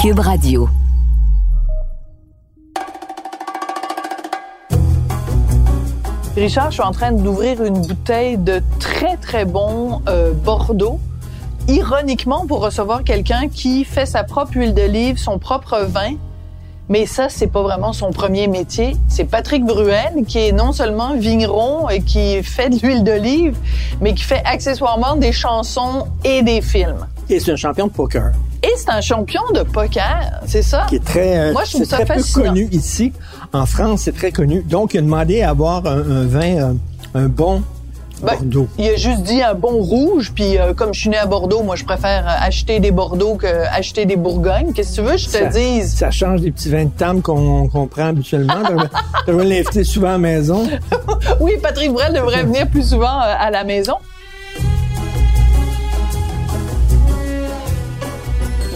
Cube Radio. Richard, je suis en train d'ouvrir une bouteille de très, très bon euh, Bordeaux. Ironiquement, pour recevoir quelqu'un qui fait sa propre huile d'olive, son propre vin. Mais ça, c'est pas vraiment son premier métier. C'est Patrick Bruel, qui est non seulement vigneron et qui fait de l'huile d'olive, mais qui fait accessoirement des chansons et des films. Et c'est un champion de poker. Et c'est un champion de poker, c'est ça? Qui est très, euh, Moi, je trouve c'est ça très peu connu ici. En France, c'est très connu. Donc, il a demandé à avoir un, un vin, euh, un bon Ben, Bordeaux. Il a juste dit un bon rouge, puis euh, comme je suis né à Bordeaux, moi je préfère acheter des Bordeaux que acheter des Bourgognes. Qu'est-ce que tu veux, je te Ça- dise? Ça change des petits vins de table qu'on prend habituellement. Tu devrais l'inviter souvent à la maison. Oui, Patrick Bruel devrait venir plus souvent à la maison.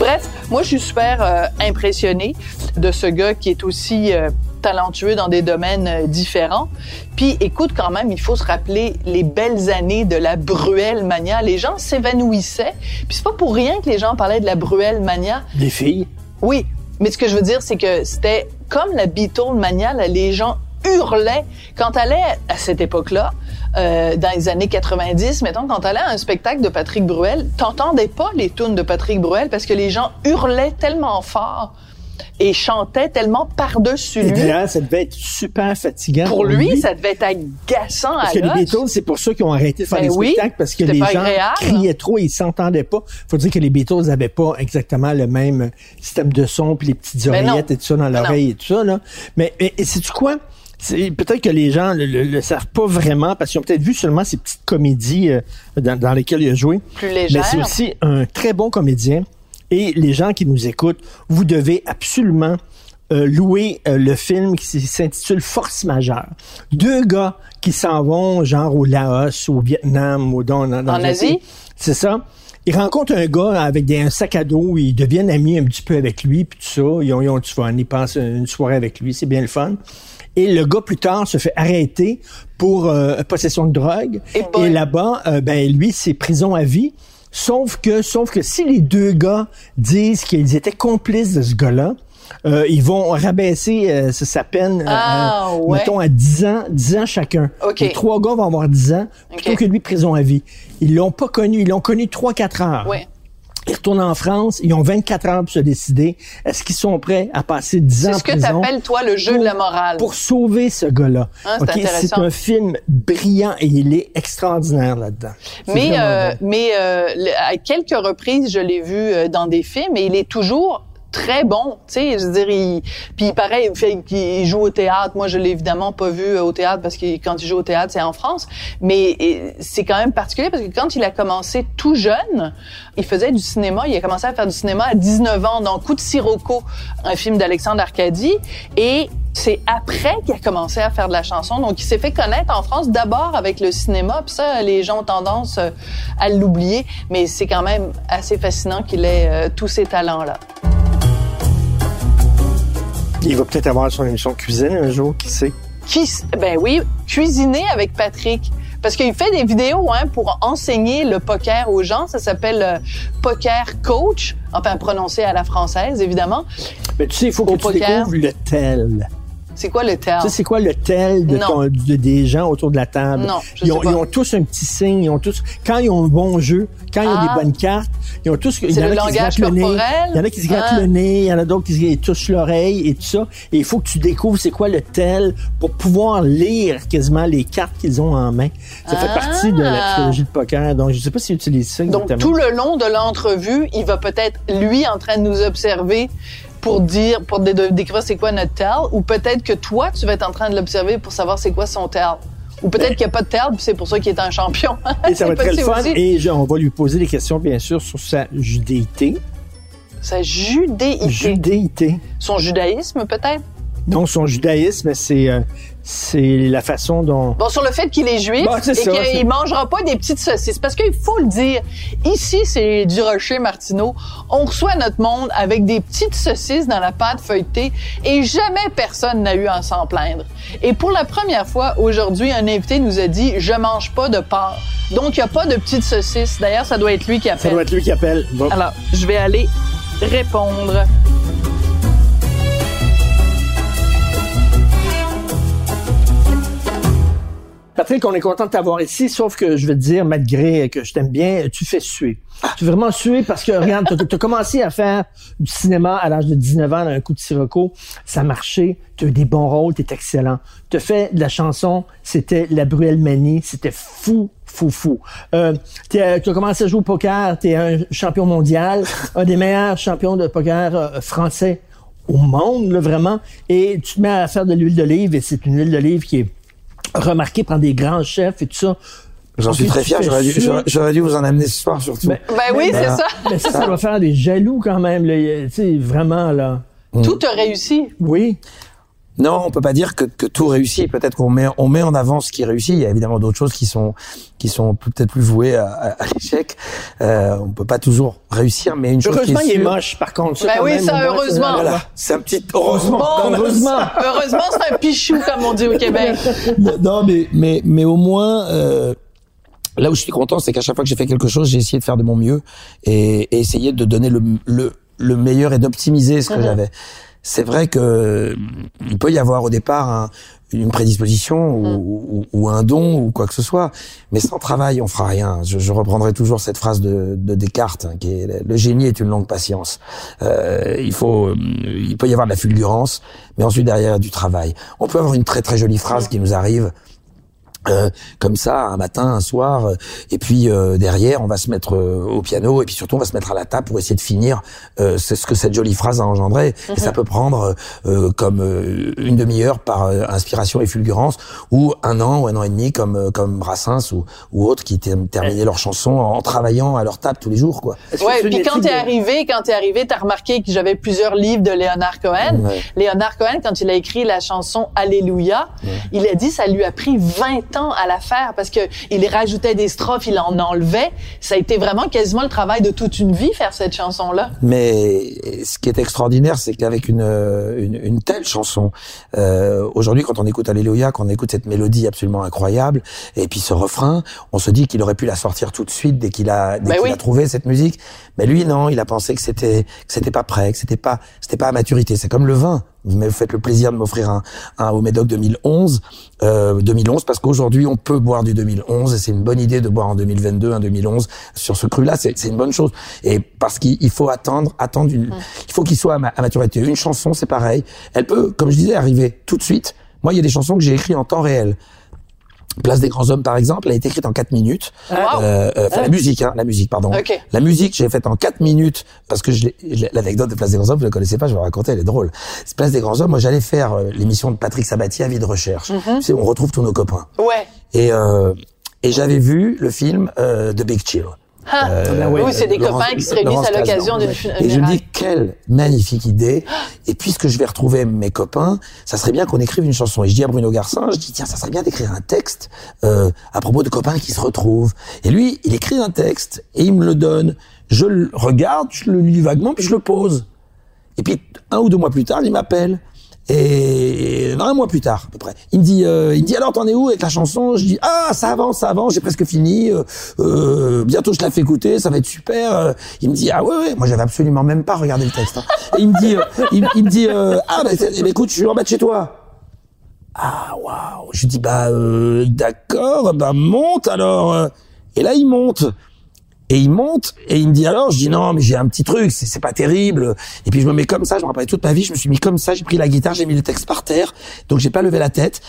Bref, moi je suis super euh, impressionnée de ce gars qui est aussi euh, talentueux dans des domaines euh, différents. Puis écoute quand même, il faut se rappeler les belles années de la Bruel Mania. Les gens s'évanouissaient. Puis c'est pas pour rien que les gens parlaient de la Bruel Mania. Les filles. Oui, mais ce que je veux dire, c'est que c'était comme la Beatle Mania, là, les gens hurlaient. Quand t'allais à cette époque-là, euh, dans les années 90, mettons, quand t'allais à un spectacle de Patrick Bruel, t'entendais pas les tunes de Patrick Bruel parce que les gens hurlaient tellement fort et chantaient tellement par-dessus Et lui. d'ailleurs, ça devait être super fatigant. Pour lui, ça devait être agaçant Parce à que les. Beatles, c'est pour ça qu'ils ont arrêté de faire Ben des oui, spectacles parce que les gens agréable. criaient trop et ils s'entendaient pas. Faut dire que les Beatles n'avaient pas exactement le même système de son puis les petites Ben non. oreillettes et tout ça dans Ben l'oreille et tout ça là. Mais et, et sais-tu quoi? C'est- Peut-être que les gens le, le- le savent pas vraiment parce qu'ils ont peut-être vu seulement ces petites comédies euh, dans, dans lesquelles il a joué. Plus Mais légère. c'est aussi un très bon comédien. Et les gens qui nous écoutent, vous devez absolument euh, louer euh, le film qui s'intitule Force majeure. Deux gars qui s'en vont, genre au Laos, au Vietnam, ou dans, dans, dans En Asie? C'est ça. Ils rencontrent un gars avec des, un sac à dos, ils deviennent amis un petit peu avec lui, puis tout ça. Ils ont, ils ont du fun, ils passent une soirée avec lui, c'est bien le fun. Et le gars, plus tard, se fait arrêter pour euh, possession de drogue. Et là-bas, euh, ben lui, c'est prison à vie. Sauf que, sauf que si les deux gars disent qu'ils étaient complices de ce gars-là, euh, ils vont rabaisser euh, sa- peine, euh, Ah, euh, ouais. mettons, à 10 ans, 10 ans chacun. Les trois gars vont avoir 10 ans, plutôt que lui, prison à vie. Ils l'ont pas connu, ils l'ont connu 3-4 heures. Ouais. Ils retournent en France, ils ont 24 heures pour se décider. Est-ce qu'ils sont prêts à passer 10 ans C'est en ce que prison? t'appelles, toi, le jeu de la morale. Pour sauver ce gars-là? Ah, c'est c'est un film brillant et il est extraordinaire là-dedans. C'est Mais, euh, mais euh, le- à quelques reprises, je l'ai vu euh, dans des films et il est toujours très bon, tu sais, je veux dire, il, puis pareil, il fait qu'il joue au théâtre. Moi, je l'ai évidemment pas vu euh, au théâtre parce que quand il joue au théâtre, c'est en France. Mais c'est quand même particulier parce que quand il a commencé tout jeune, il faisait du cinéma. Il a commencé à faire du cinéma à 19 ans dans Coup de Sirocco, un film d'Alexandre Arcadie. Et c'est après qu'il a commencé à faire de la chanson. Donc, il s'est fait connaître en France d'abord avec le cinéma. Puis ça, les gens ont tendance euh, à l'oublier. Mais c'est quand même assez fascinant qu'il ait euh, tous ces talents-là. Il va peut-être avoir son émission de cuisine un jour, qui sait? Qui, ben oui, cuisiner avec Patrick. Parce qu'il fait des vidéos hein, pour enseigner le poker aux gens. Ça s'appelle euh, Poker Coach, enfin prononcé à la française, évidemment. Mais tu sais, il faut Au que tu poker. découvres le tel. C'est quoi le sais, c'est quoi le tel de Non. ton- de- des gens autour de la table? Non, je ils, ont, sais pas. ils ont tous un petit signe. Ils ont tous, quand ils ont un bon jeu, quand ils ont Ah. des bonnes cartes, ils ont tous. Il y en a qui se grattent le nez. Il y en a qui se grattent Ah. le nez. Il y en a d'autres qui se touchent l'oreille et tout ça. Et il faut que tu découvres c'est quoi le tel pour pouvoir lire quasiment les cartes qu'ils ont en main. Ça fait Ah. partie de la psychologie de poker. Donc, je sais pas s'ils utilisent ça Donc, exactement. tout le long de l'entrevue, il va peut-être, lui, en train de nous observer pour dire, pour dé- décrire c'est quoi notre tel, ou peut-être que toi, tu vas être en train de l'observer pour savoir c'est quoi son tel. Ou peut-être Ben- qu'il n'y a pas de puis c'est pour ça qu'il est un champion. Et ça va être très fun. aussi. Et je- on va lui poser des questions, bien sûr, sur sa judéité. Sa judéité. Judéité. Son judaïsme, peut-être? Donc, son judaïsme, c'est euh, c'est la façon dont... Bon, sur le fait qu'il est juif Bon, c'est et ça, qu'il mangera pas des petites saucisses. Parce qu'il faut le dire, ici, c'est du Rocher Martineau. On reçoit notre monde avec des petites saucisses dans la pâte feuilletée et jamais personne n'a eu à s'en plaindre. Et pour la première fois, aujourd'hui, un invité nous a dit « Je mange pas de porc ». Donc, il n'y a pas de petites saucisses. D'ailleurs, ça doit être lui qui Ça appelle. doit être lui qui appelle. Bon. Alors, je vais aller répondre. Patrick, on est content de t'avoir ici, sauf que je veux te dire, malgré que je t'aime bien, tu fais suer. Tu fais vraiment suer parce que, regarde, tu as commencé à faire du cinéma à l'âge de 19 ans, un coup de sirocco. Ça a marché, tu as eu des bons rôles, tu es excellent. Tu as fait de la chanson, c'était la Bruelle Manie, c'était fou, fou, fou. Euh, tu as commencé à jouer au poker, tu es un champion mondial, un des meilleurs champions de poker euh, français au monde, là, vraiment. Et tu te mets à faire de l'huile d'olive, et c'est une huile d'olive qui est remarquée par des grands chefs et tout ça. J'en suis très fier. J'aurais dû, j'aurais- dû vous en amener ce soir, surtout. Ben, Ben oui, c'est ça. Mais ça, ça va faire des jaloux quand même. là. Tu sais, vraiment, là. Tout a réussi. Oui. Non, on peut pas dire que, que tout réussit. Peut-être qu'on met, on met en avant ce qui réussit. Il y a évidemment d'autres choses qui sont, qui sont peut-être plus vouées à, à- à l'échec. Euh, on peut pas toujours réussir, mais une chose Heureusement, qui il est est sûre- moche, par contre. Ben quand oui, même, ça, heureusement. Voilà, c'est un petit heureusement. Bon, heureusement. Heureusement, c'est un pichou, comme on dit au Québec. non, mais mais mais au moins. Euh, Là où je suis content, c'est qu'à chaque fois que j'ai fait quelque chose, j'ai essayé de faire de mon mieux et, et essayer de donner le, le, le meilleur et d'optimiser ce que j'avais. C'est vrai que euh, il peut y avoir au départ un- une prédisposition ou, ou- ou un don ou quoi que ce soit, mais sans travail, on fera rien. Je, je reprendrai toujours cette phrase de, de Descartes, hein, qui est le génie est une longue patience. Euh, il faut, euh, il peut y avoir de la fulgurance, mais ensuite derrière du travail. On peut avoir une très très jolie phrase qui nous arrive. Euh, comme ça un matin, un soir, euh, et puis euh, derrière on va se mettre euh, au piano et puis surtout on va se mettre à la table pour essayer de finir euh, c'est ce que cette jolie phrase a engendré. Et ça peut prendre euh, comme euh, une demi-heure par euh, inspiration et fulgurance ou un an ou un an et demi comme euh, comme Brassens ou ou autres qui ter- terminaient leurs chansons en travaillant à leur table tous les jours quoi. Ouais, c'est puis quand t'es de- arrivé, quand t'es arrivé, t'as remarqué que j'avais plusieurs livres de Léonard Cohen. Ouais. Léonard Cohen, quand il a écrit la chanson Alléluia, il a dit ça lui a pris 20 à la faire parce que il rajoutait des strophes, il en enlevait. Ça a été vraiment quasiment le travail de toute une vie faire cette chanson-là. Mais ce qui est extraordinaire, c'est qu'avec une, une, une telle chanson, euh, aujourd'hui, quand on écoute Alléluia, quand on écoute cette mélodie absolument incroyable, et puis ce refrain, on se dit qu'il aurait pu la sortir tout de suite dès qu'il a, dès Ben qu'il oui. a trouvé cette musique. Mais lui, non, il a pensé que c'était, que c'était pas prêt, que c'était pas, c'était pas à maturité. C'est comme le vin. Vous me faites le plaisir de m'offrir un, un au Médoc 2011, euh, 2011, parce qu'aujourd'hui on peut boire du 2011 et c'est une bonne idée de boire en 2022, un 2011 sur ce cru-là, c'est c'est une bonne chose. Et parce qu'il il faut attendre, attendre une, il faut qu'il soit à, ma- à maturité. Une chanson, c'est pareil, elle peut, comme je disais, arriver tout de suite. Moi, il y a des chansons que j'ai écrites en temps réel. Place des grands hommes, par exemple, elle a été écrite en 4 minutes. Wow. Euh, euh, la musique, hein, la musique, pardon. Ok. La musique, j'ai faite en 4 minutes parce que l'anecdote de Place des grands hommes, je la connaissais pas, je vais la raconter, elle est drôle. C'est Place des grands hommes, moi j'allais faire euh, l'émission de Patrick Sabatier à vie de recherche. Tu sais, on retrouve tous nos copains. Ouais. Et euh, et j'avais vu le film euh, The Big Chill. Ah. ben oui. oui, c'est des Laurence- copains qui se réunissent à l'occasion d'une Et funéraille. je me dis, quelle magnifique idée. Et puisque je vais retrouver mes copains, ça serait bien qu'on écrive une chanson. Et je dis à Bruno Garcin, je dis, tiens, ça serait bien d'écrire un texte euh, à propos de copains qui se retrouvent. Et lui, il écrit un texte et il me le donne. Je le regarde, je le lis vaguement, puis je le pose. Et puis, un ou deux mois plus tard, il m'appelle. Et non, un mois plus tard, à peu près. Il me dit, euh, il me dit alors t'en es où avec la chanson? Je dis ah ça avance, ça avance, j'ai presque fini. Euh, euh, bientôt je la fais écouter, ça va être super. Euh, il me dit ah ouais ouais, moi j'avais absolument même pas regardé le texte. hein. Et il me dit, euh, il, me dit ah bah, eh ben, écoute, je suis en bas de chez toi. Ah waouh, je dis bah d'accord, bah monte alors. Et là il monte. Et il monte et il me dit alors, je dis non mais j'ai un petit truc, c'est pas terrible. Et puis je me mets comme ça, je me rappelle toute ma vie, je me suis mis comme ça, j'ai pris la guitare, j'ai mis le texte par terre, donc j'ai pas levé la tête.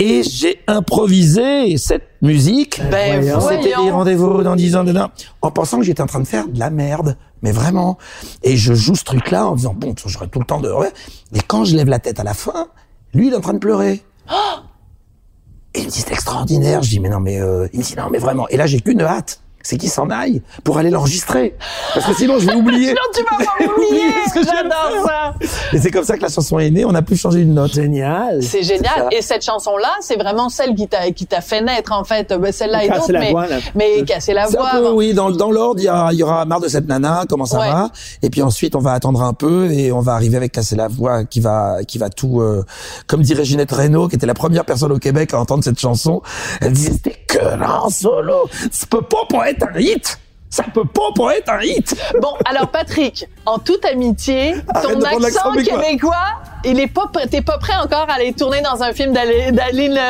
Et j'ai improvisé cette musique. Ben voyons. rendez-vous dans 10 ans dedans, en pensant que j'étais en train de faire de la merde, mais vraiment. Et je joue ce truc-là en disant bon, j'aurai tout le temps de. Et quand je lève la tête à la fin, lui il est en train de pleurer. Et il me dit c'est extraordinaire. Je dis mais non mais euh... il me dit non mais vraiment. Et là j'ai qu'une hâte, c'est qu'il s'en aille pour aller l'enregistrer, parce que sinon je vais oublier. Non, tu vas viens de J'adore ça. Et c'est comme ça que la chanson est née. On n'a plus changé une note. Génial. C'est génial. Et cette chanson-là, c'est vraiment celle qui t'a qui t'a fait naître en fait. Ben, celle-là et d'autres, mais voix, là. mais casser la voix. un peu, oui, dans, dans l'ordre, il y, a- il y aura marre de cette nana, comment ça Ouais. va? Et puis ensuite, on va attendre un peu et on va arriver avec casser la voix qui va, qui va tout, euh, comme dirait Ginette Renault, qui était la première personne au Québec à entendre cette chanson. Elle disait c'était que là en solo, ça peut pas être un hit. Ça peut pas pour être un hit. Bon, alors Patrick, en toute amitié, Arrête ton accent québécois, il est pas, prêt- t'es pas prêt encore à aller tourner dans un film d'Ali- d'Aline.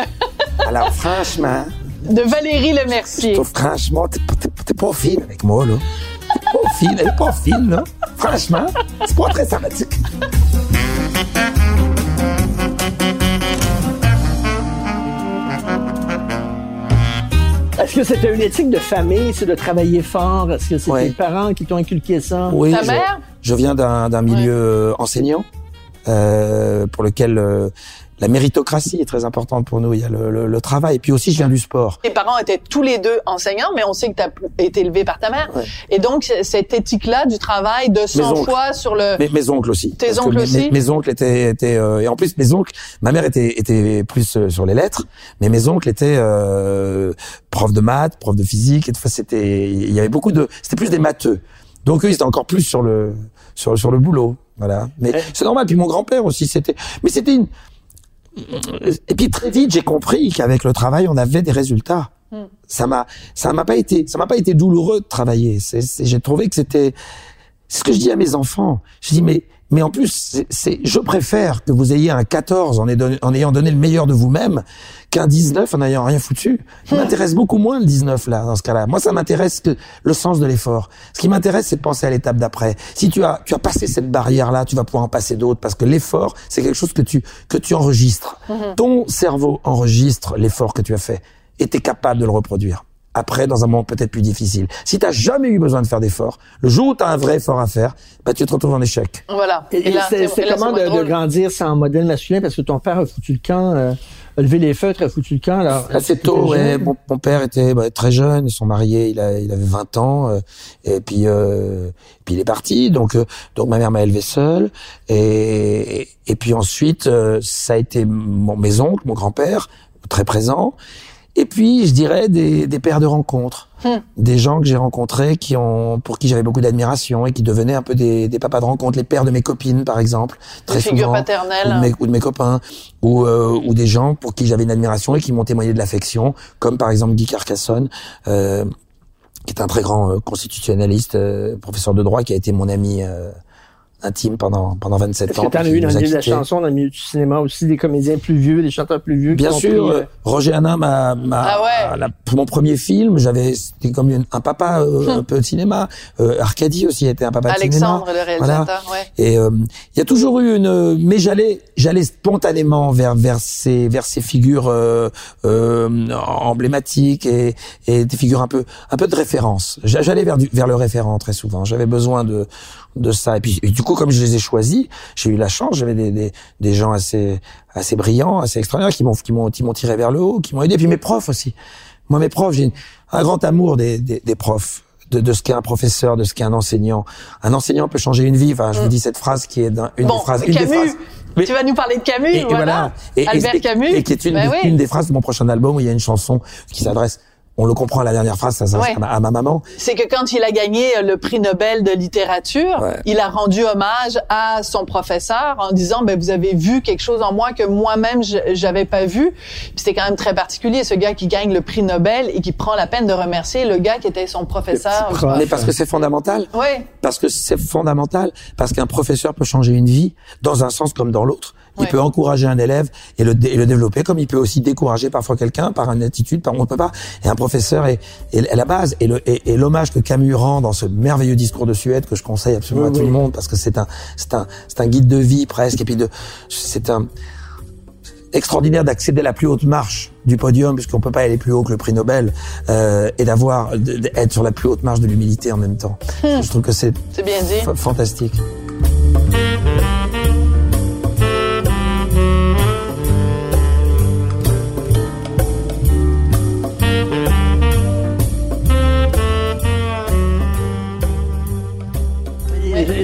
Alors, franchement, De Valérie je Lemercier. trouve, franchement, t'es pas fine avec moi, là. T'es pas fine, elle est pas fine, là. Franchement, c'est pas très sympathique. Est-ce que c'était une éthique de famille, c'est de travailler fort? Est-ce que c'est Ouais. tes parents qui t'ont inculqué ça? Oui, Ta je, mère? je viens d'un, milieu enseignant, euh, pour lequel euh, la méritocratie est très importante pour nous. Il y a le, le- le travail. Et puis aussi, je viens du sport. Tes parents étaient tous les deux enseignants, mais on sait que tu as été élevé par ta mère. Ouais. Et donc, cette éthique-là du travail, de oncles. sang-froid sur le... Mes, mes oncles aussi. Tes oncles mes, aussi mes, mes oncles étaient, étaient euh, et en plus mes oncles, ma mère était était plus euh, sur les lettres, mais mes oncles étaient euh, profs de maths, profs de physique. Et ça, c'était, il y avait beaucoup de, c'était plus des matheux. Donc eux, ils étaient encore plus sur le sur sur le boulot, voilà. Mais c'est normal. Puis mon grand-père aussi, c'était, mais c'était une. Et puis très vite, j'ai compris qu'avec le travail, on avait des résultats. Ça m'a, ça m'a pas été, ça m'a pas été douloureux de travailler. J'ai trouvé que c'était, c'est ce que je dis à mes enfants. Je dis mais mais en plus c'est, je préfère que vous ayez un 14 en, ayant donné- en ayant donné le meilleur de vous-même qu'un 19 en n'ayant rien foutu. Ça m'intéresse beaucoup moins le 19 là dans ce cas-là. Moi ça m'intéresse que le sens de l'effort. Ce qui m'intéresse c'est de penser à l'étape d'après. Si tu as tu as passé cette barrière là, tu vas pouvoir en passer d'autres parce que l'effort c'est quelque chose que tu que tu enregistres. Ton cerveau enregistre l'effort que tu as fait et tu es capable de le reproduire après dans un moment peut-être plus difficile. Si tu n'as jamais eu besoin de faire d'efforts, le jour où tu as un vrai effort à faire, bah, tu te retrouves en échec. Voilà. Et, et c'est- comment de, grandir sans modèle masculin? Parce que ton père a foutu le camp, euh, a levé les feutres, a foutu le camp. Alors, Assez tôt, ouais. Mon, mon père était bah, très jeune, ils sont mariés, il, a, il avait 20 ans, euh, et puis euh, puis il est parti. Donc euh, donc ma mère m'a élevé seule, et, et, et puis ensuite euh, ça a été mon, mes oncles, mon grand-père, très présent. Et puis, je dirais des, des pères de rencontres, Hmm. des gens que j'ai rencontrés qui ont, pour qui j'avais beaucoup d'admiration et qui devenaient un peu des, des papas de rencontre, les pères de mes copines, par exemple, très figures souvent, paternelles. ou de mes, ou de mes copains, ou, euh, ou des gens pour qui j'avais une admiration et qui m'ont témoigné de l'affection, comme par exemple Guy Carcassonne, euh, qui est un très grand euh, constitutionnaliste, euh, professeur de droit, qui a été mon ami euh, intime pendant pendant 27 Est-ce ans. que t'en as puis eu qui dans nous le a milieu de la chanson, dans le milieu du cinéma aussi, des comédiens plus vieux, des chanteurs plus vieux Bien sûr, pris, euh, euh, Roger Hanin m'a, m'a Ah ouais. mon premier film, j'avais c'était comme une- un papa euh, un peu de cinéma. Euh, Arcadie aussi était un papa de Alexandre, cinéma. le réalisateur, ouais. Et euh, il y a toujours eu une, mais j'allais, j'allais spontanément vers vers ces vers ces figures euh, euh, emblématiques et, et des figures un peu un peu de référence. J'a- J'allais vers du, vers le référent très souvent. J'avais besoin de de ça. Et puis et du coup, comme je les ai choisis, j'ai eu la chance. J'avais des, des des gens assez assez brillants, assez extraordinaires qui m'ont qui m'ont qui m'ont tiré vers le haut, qui m'ont aidé. Puis mes profs aussi. Moi, mes profs, j'ai un grand amour des des, des profs. De, de ce qu'est un professeur, de ce qu'est un enseignant. Un enseignant peut changer une vie. Enfin, je vous dis cette phrase qui est d'un- une Bon, des phrases, une des Camus, phrases. Mais- tu vas nous parler de Camus, et, et voilà. Et- et- Albert et- Camus. Et qui est une, oui. une des phrases de mon prochain album où il y a une chanson qui s'adresse, on le comprend à la dernière phrase, ça Ouais. à, ma, maman. C'est que quand il a gagné le prix Nobel de littérature, Ouais. il a rendu hommage à son professeur en disant ben vous avez vu quelque chose en moi que moi-même j'avais pas vu. Puis c'était quand même très particulier ce gars qui gagne le prix Nobel et qui prend la peine de remercier le gars qui était son professeur. Prof. Mais parce que c'est fondamental. Ouais. Parce que c'est fondamental. Parce qu'un professeur peut changer une vie dans un sens comme dans l'autre. Il Ouais. peut encourager un élève et le, et le développer, comme il peut aussi décourager parfois quelqu'un par une attitude, par on ne peut pas. Et un professeur est, est, est la base. Et le- et- et l'hommage que Camus rend dans ce merveilleux discours de Suède que je conseille absolument Oui, à tout le monde parce que c'est un, c'est un, c'est un guide de vie presque. Et puis de, c'est un extraordinaire d'accéder à la plus haute marche du podium puisqu'on peut pas aller plus haut que le prix Nobel euh, et d'avoir d'être sur la plus haute marche de l'humilité en même temps. Je trouve que c'est C'est bien dit. F- fantastique.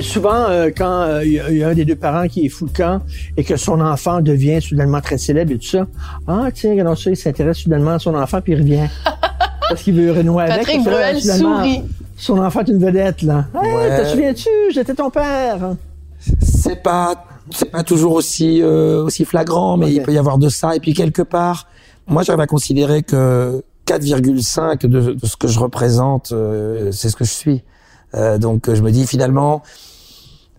Souvent, euh, quand euh, il y, a- il y a un des deux parents qui est fou le camp et que son enfant devient soudainement très célèbre et tout ça, ah tiens, regardons ça, il s'intéresse soudainement à son enfant puis il revient. Parce qu'il veut renouer avec. Patrick Bruel sourit. Son enfant est une vedette, là. Hey, Ouais. te souviens-tu? J'étais ton père. C'est pas c'est pas toujours aussi euh, aussi flagrant, mais il peut y avoir de ça. Et puis quelque part, moi j'arrive à considérer que 4,5 de, de ce que je représente, euh, c'est ce que je suis. Euh, donc je me dis finalement,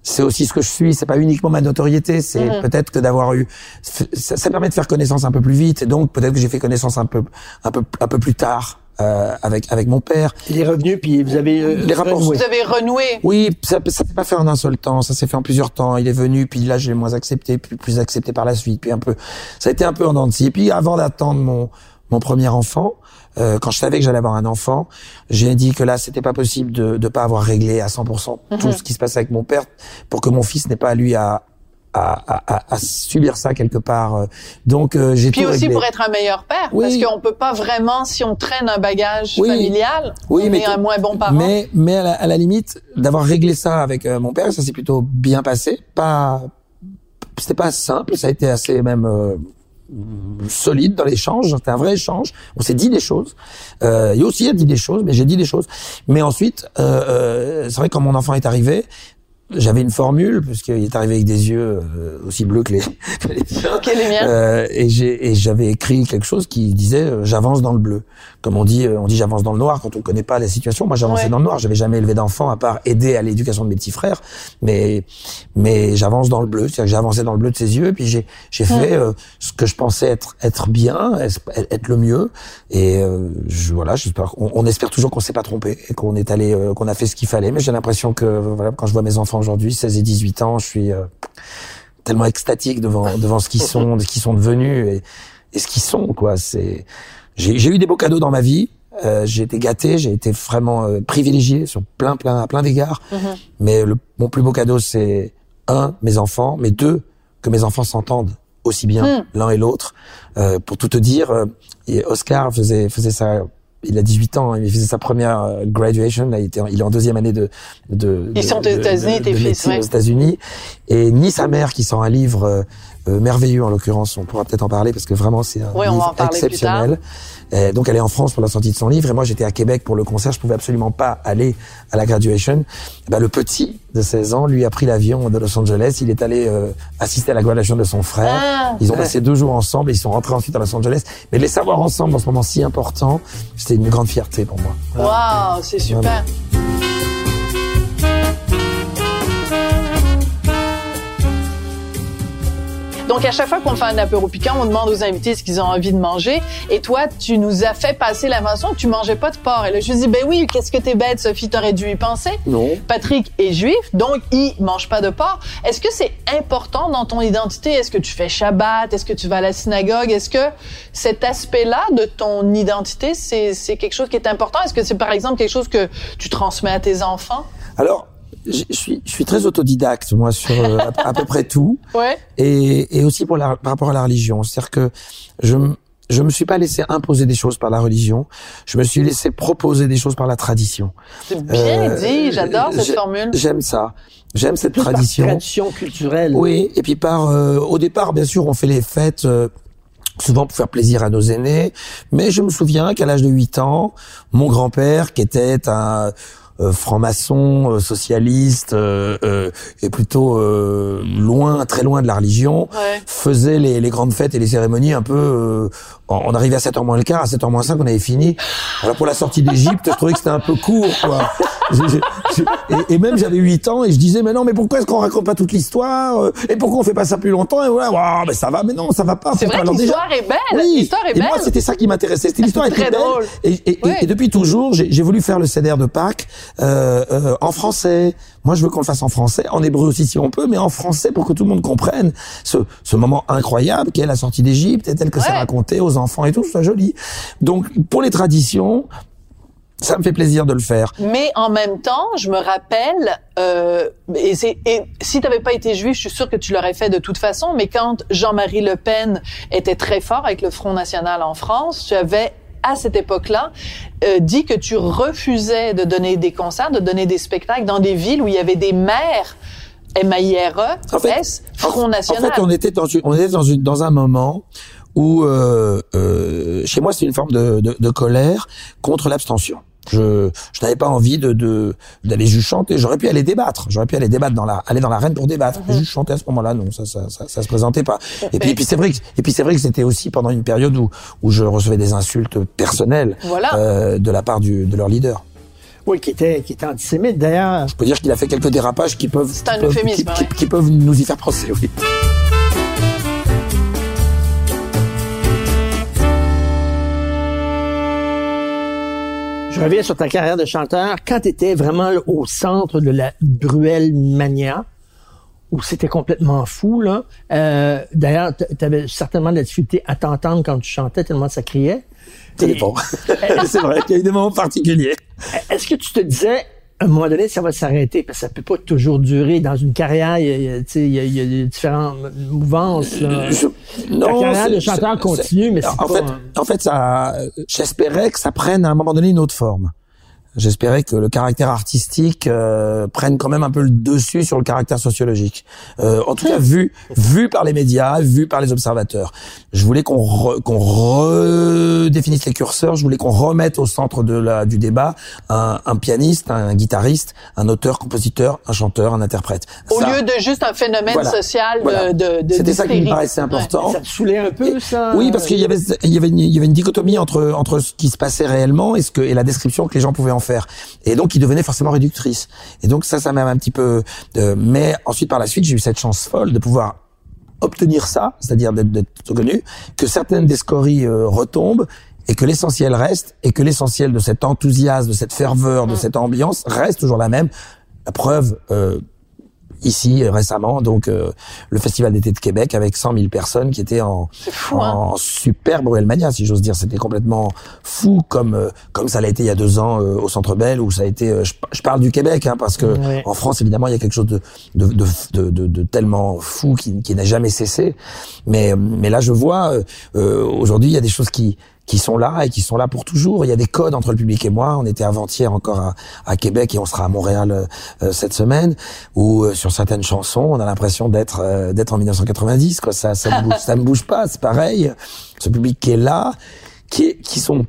c'est aussi ce que je suis. C'est pas uniquement ma notoriété. C'est Mhm. peut-être que d'avoir eu, ça, ça permet de faire connaissance un peu plus vite. Et donc peut-être que j'ai fait connaissance un peu, un peu, un peu plus tard euh, avec avec mon père. Il est revenu, puis vous avez... euh, Les rapports- renoué. Vous avez renoué. Oui, ça, ça s'est pas fait en un seul temps. Ça s'est fait en plusieurs temps. Il est venu, puis là je l'ai moins accepté, puis plus accepté par la suite, puis un peu. Ça a été un peu en dents de scie. Et puis avant d'attendre mon mon premier enfant, euh, quand je savais que j'allais avoir un enfant, j'ai dit que là c'était pas possible de de pas avoir réglé à 100% tout ce qui se passait avec mon père pour que mon fils n'ait pas lui à à, à, à- subir ça quelque part. Donc euh, j'ai Puis tout aussi réglé. pour être un meilleur père, Oui. parce qu'on peut pas vraiment, si on traîne un bagage Oui. familial, Oui, on mais est un moins bon parent. Mais, mais à la, à la limite, d'avoir réglé ça avec euh, mon père, ça s'est plutôt bien passé. Pas, c'était pas simple, ça a été assez même euh, solide dans l'échange. C'était un vrai échange. On s'est dit des choses. Euh, il aussi a dit des choses, mais j'ai dit des choses. Mais ensuite, euh, euh, c'est vrai quand mon enfant est arrivé, j'avais une formule puisqu'il est arrivé avec des yeux euh, aussi bleus que les, que les tiens. Ok, les miens. Euh, et j'ai et j'avais écrit quelque chose qui disait euh, j'avance dans le bleu. Comme on dit, euh, on dit j'avance dans le noir quand on connaît pas la situation. Moi, j'avançais Ouais. dans le noir. J'avais jamais élevé d'enfant à part aider à l'éducation de mes petits frères. Mais mais j'avance dans le bleu. C'est-à-dire que j'ai avancé dans le bleu de ses yeux. Et puis j'ai j'ai fait euh, ce que je pensais être être bien, être le mieux. Et euh, je, voilà, j'espère. On, on espère toujours qu'on s'est pas trompé et qu'on est allé, euh, qu'on a fait ce qu'il fallait. Mais j'ai l'impression que voilà, quand je vois mes enfants aujourd'hui, 16 et 18 ans, je suis euh, tellement extatique devant devant ce qu'ils sont, ce qu'ils sont devenus et, et ce qu'ils sont quoi. C'est j'ai eu des beaux cadeaux dans ma vie. Euh, j'ai été gâté, j'ai été vraiment euh, privilégié sur plein plein à plein d'égards. Mais le, mon plus beau cadeau c'est un mes enfants, mais deux que mes enfants s'entendent aussi bien l'un et l'autre. Euh, pour tout te dire, et Oscar faisait faisait ça. Il a 18 ans, hein, il faisait sa première euh, graduation. Là, il, était en, il est en deuxième année de. de Ils de- sont aux États-Unis, tes fils, ouais. aux États-Unis, et ni sa mère qui sort un livre euh, merveilleux en l'occurrence. On pourra peut-être en parler parce que vraiment c'est un Oui, on va livre en parler plus exceptionnel. Euh, donc elle est en France pour la sortie de son livre et moi j'étais à Québec pour le concert. Je pouvais absolument pas aller à la graduation. Eh ben, le petit de 16 ans, lui a pris l'avion de Los Angeles. Il est allé euh, assister à la graduation de son frère. Ah. ils ont passé deux jours ensemble et ils sont rentrés ensuite à Los Angeles. Mais les savoir ensemble dans ce moment si important, c'était une grande fierté pour moi. Wow, c'est super. Donc, à chaque fois qu'on fait un apéro piquant, on demande aux invités ce qu'ils ont envie de manger. Et toi, tu nous as fait passer l'invention que tu mangeais pas de porc. Et là, je me dis, ben oui, qu'est-ce que t'es bête, Sophie, t'aurais dû y penser. Non. Patrick est juif, donc il mange pas de porc. Est-ce que c'est important dans ton identité? Est-ce que tu fais Shabbat? Est-ce que tu vas à la synagogue? Est-ce que cet aspect-là de ton identité, c'est, c'est quelque chose qui est important? Est-ce que c'est, par exemple, quelque chose que tu transmets à tes enfants? Alors, je suis, je suis très autodidacte moi sur euh, à, à peu près tout. Ouais. et, et aussi pour la, par rapport à la religion. C'est-à-dire que je je me suis pas laissé imposer des choses par la religion. Je me suis laissé proposer des choses par la tradition. C'est bien Euh, dit, j'adore cette formule. J'aime ça. J'aime cette Plus par tradition. tradition culturelle. Oui, et puis par euh, au départ, bien sûr, on fait les fêtes euh, souvent pour faire plaisir à nos aînés, mais je me souviens qu'à l'âge de 8 ans, mon grand-père qui était un franc-maçon, euh, socialiste euh, euh, et plutôt euh, loin, très loin de la religion, Ouais. faisait les, les grandes fêtes et les cérémonies un peu. euh, on arrivait à 7h moins le quart, à 7h moins 5, on avait fini. Alors pour la sortie d'Égypte, je trouvais que c'était un peu court, quoi. Et, et même j'avais 8 ans et je disais mais non mais pourquoi est-ce qu'on raconte pas toute l'histoire euh, et pourquoi on fait pas ça plus longtemps et voilà Ouah, mais ça va mais non ça va pas C'est vrai l'histoire est belle. oui. L'histoire est et moi, belle. c'était ça qui m'intéressait. C'était l'histoire était belle. drôle. Et, et, et- depuis toujours, j'ai j'ai voulu faire le CDR de Pâques euh, euh, en français. Moi, je veux qu'on le fasse en français, en hébreu aussi si on peut, mais en français pour que tout le monde comprenne ce, ce moment incroyable qu'est la sortie d'Égypte et tel que c'est raconté aux enfants et tout, c'est joli. Donc, pour les traditions, ça me fait plaisir de le faire. Mais en même temps, je me rappelle, euh, et, et si tu n'avais pas été juif, je suis sûre que tu l'aurais fait de toute façon, mais quand Jean-Marie Le Pen était très fort avec le Front National en France, tu avais à cette époque-là, euh, dit que tu refusais de donner des concerts, de donner des spectacles dans des villes où il y avait des maires M-A-I-R-E, En fait- S, Front En National. fait, on était dans, une- on était dans, une, dans un moment où, euh, euh, chez moi, c'est une forme de, de, de colère contre l'abstention. Je, je n'avais pas envie de de- d'aller juste chanter. J'aurais pu aller débattre. J'aurais pu aller débattre dans la aller dans l'arène pour débattre. Mais juste chanter à ce moment-là, non, ça ça ça, ça se présentait pas. Et puis, et puis c'est vrai que et puis c'est vrai que c'était aussi pendant une période où où je recevais des insultes personnelles Voilà. euh, de la part du de leur leader. Oui, qui était, qui était antisémite d'ailleurs. Je peux dire qu'il a fait quelques dérapages qui peuvent, C'est un qui peuvent, qui- ouais. qui- qui peuvent nous y faire procès, oui. Je reviens sur ta carrière de chanteur. Quand tu étais vraiment au centre de la Bruel Mania, où c'était complètement fou, là. Euh, D'ailleurs, tu avais certainement de la difficulté à t'entendre quand tu chantais, tellement ça criait. Ça dépend. c'est vrai qu'il y a eu des moments particuliers. Est-ce que tu te disais, à un moment donné, ça va s'arrêter, parce que ça peut pas toujours durer dans une carrière, il y a, il y a, il y différentes mouvances. là. Je- Ta carrière de chanteur continue, mais c'est en pas fait, en fait, ça, j'espérais que ça prenne à un moment donné une autre forme. J'espérais que le caractère artistique euh, prenne quand même un peu le dessus sur le caractère sociologique. Euh, en tout cas, vu vu par les médias, vu par les observateurs. Je voulais qu'on re- qu'on redéfinisse les curseurs. Je voulais qu'on remette au centre de la du débat un, un pianiste, un guitariste, un auteur, compositeur, un chanteur, un interprète. Au Ça- lieu de juste un phénomène Voilà. social de, Voilà. de, de C'était ça qui me paraissait important. ça te saoulait un peu, ça? Oui, parce qu'il y avait, il y avait, une, il y avait une dichotomie entre entre ce qui se passait réellement et ce que et la description que les gens pouvaient en faire. Et donc, il devenait forcément réductrice. Et donc ça, ça m'a un petit peu. euh, mais ensuite, par la suite, j'ai eu cette chance folle de pouvoir obtenir ça, c'est-à-dire d'être d'être reconnu, que certaines des scories euh, retombent et que l'essentiel reste et que l'essentiel de cet enthousiasme, de cette ferveur, de cette ambiance reste toujours la même. La preuve. Euh, ici récemment donc euh, le festival d'été de Québec avec 100 000 personnes qui étaient en fou, hein. en super Bruelmania si j'ose dire c'était complètement fou comme euh, comme ça l'a été il y a deux ans euh, au Centre Bell où ça a été euh, je, je parle du Québec hein, parce que Ouais. en France évidemment il y a quelque chose de de de, de, de- de tellement fou qui, qui n'a jamais cessé mais mais là je vois euh, aujourd'hui il y a des choses qui qui sont là et qui sont là pour toujours. Il y a des codes entre le public et moi. On était avant-hier encore à, à Québec et on sera à Montréal euh, euh, cette semaine. Où euh, sur certaines chansons, on a l'impression d'être euh, d'être en 1990. Quoi. Ça, ça, bouge, ça ne bouge pas. C'est pareil. Ce public qui est là, qui, qui sont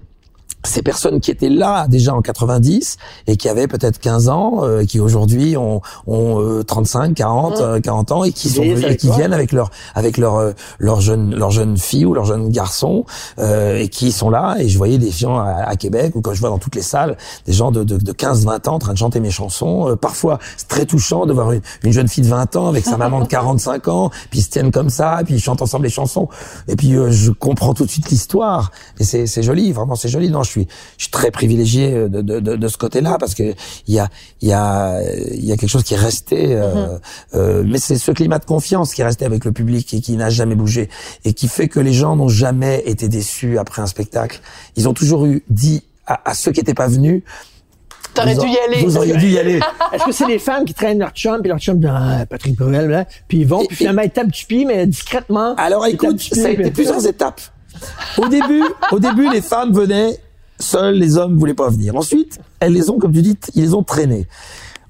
ces personnes qui étaient là déjà en 90 et qui avaient peut-être 15 ans, euh, qui aujourd'hui ont, ont euh, 35, 40, euh, 40 ans et qui sont et qui viennent avec leur avec leur euh, leur jeune leur jeune fille ou leur jeune garçon euh, et qui sont là et je voyais des gens à, à Québec ou quand je vois dans toutes les salles des gens de, de, de 15 20 ans en train de chanter mes chansons Euh, parfois c'est très touchant de voir une, une jeune fille de 20 ans avec sa maman de 45 ans puis ils se tiennent comme ça puis ils chantent ensemble les chansons. Et puis euh, je comprends tout de suite l'histoire. Et c'est c'est joli vraiment c'est joli. Non je suis je suis très privilégié de de, de, de ce côté-là parce que il y a il y a il y a quelque chose qui est resté euh, euh, mais c'est ce climat de confiance qui est resté avec le public et qui n'a jamais bougé et qui fait que les gens n'ont jamais été déçus après un spectacle ils ont toujours eu dit à, à ceux qui n'étaient pas venus T'aurais dû y aller. vous auriez dû y aller Est-ce que c'est les femmes qui traînent leur chum, puis leur chum dit ah, Patrick Bruel, là, puis ils vont, Et- puis finalement ils tapent du pied, mais discrètement. Alors écoute, ça a été plusieurs étapes. Au début, au début, les femmes venaient seules, les hommes voulaient pas venir. Ensuite, elles les ont, comme tu dis, ils les ont traînées.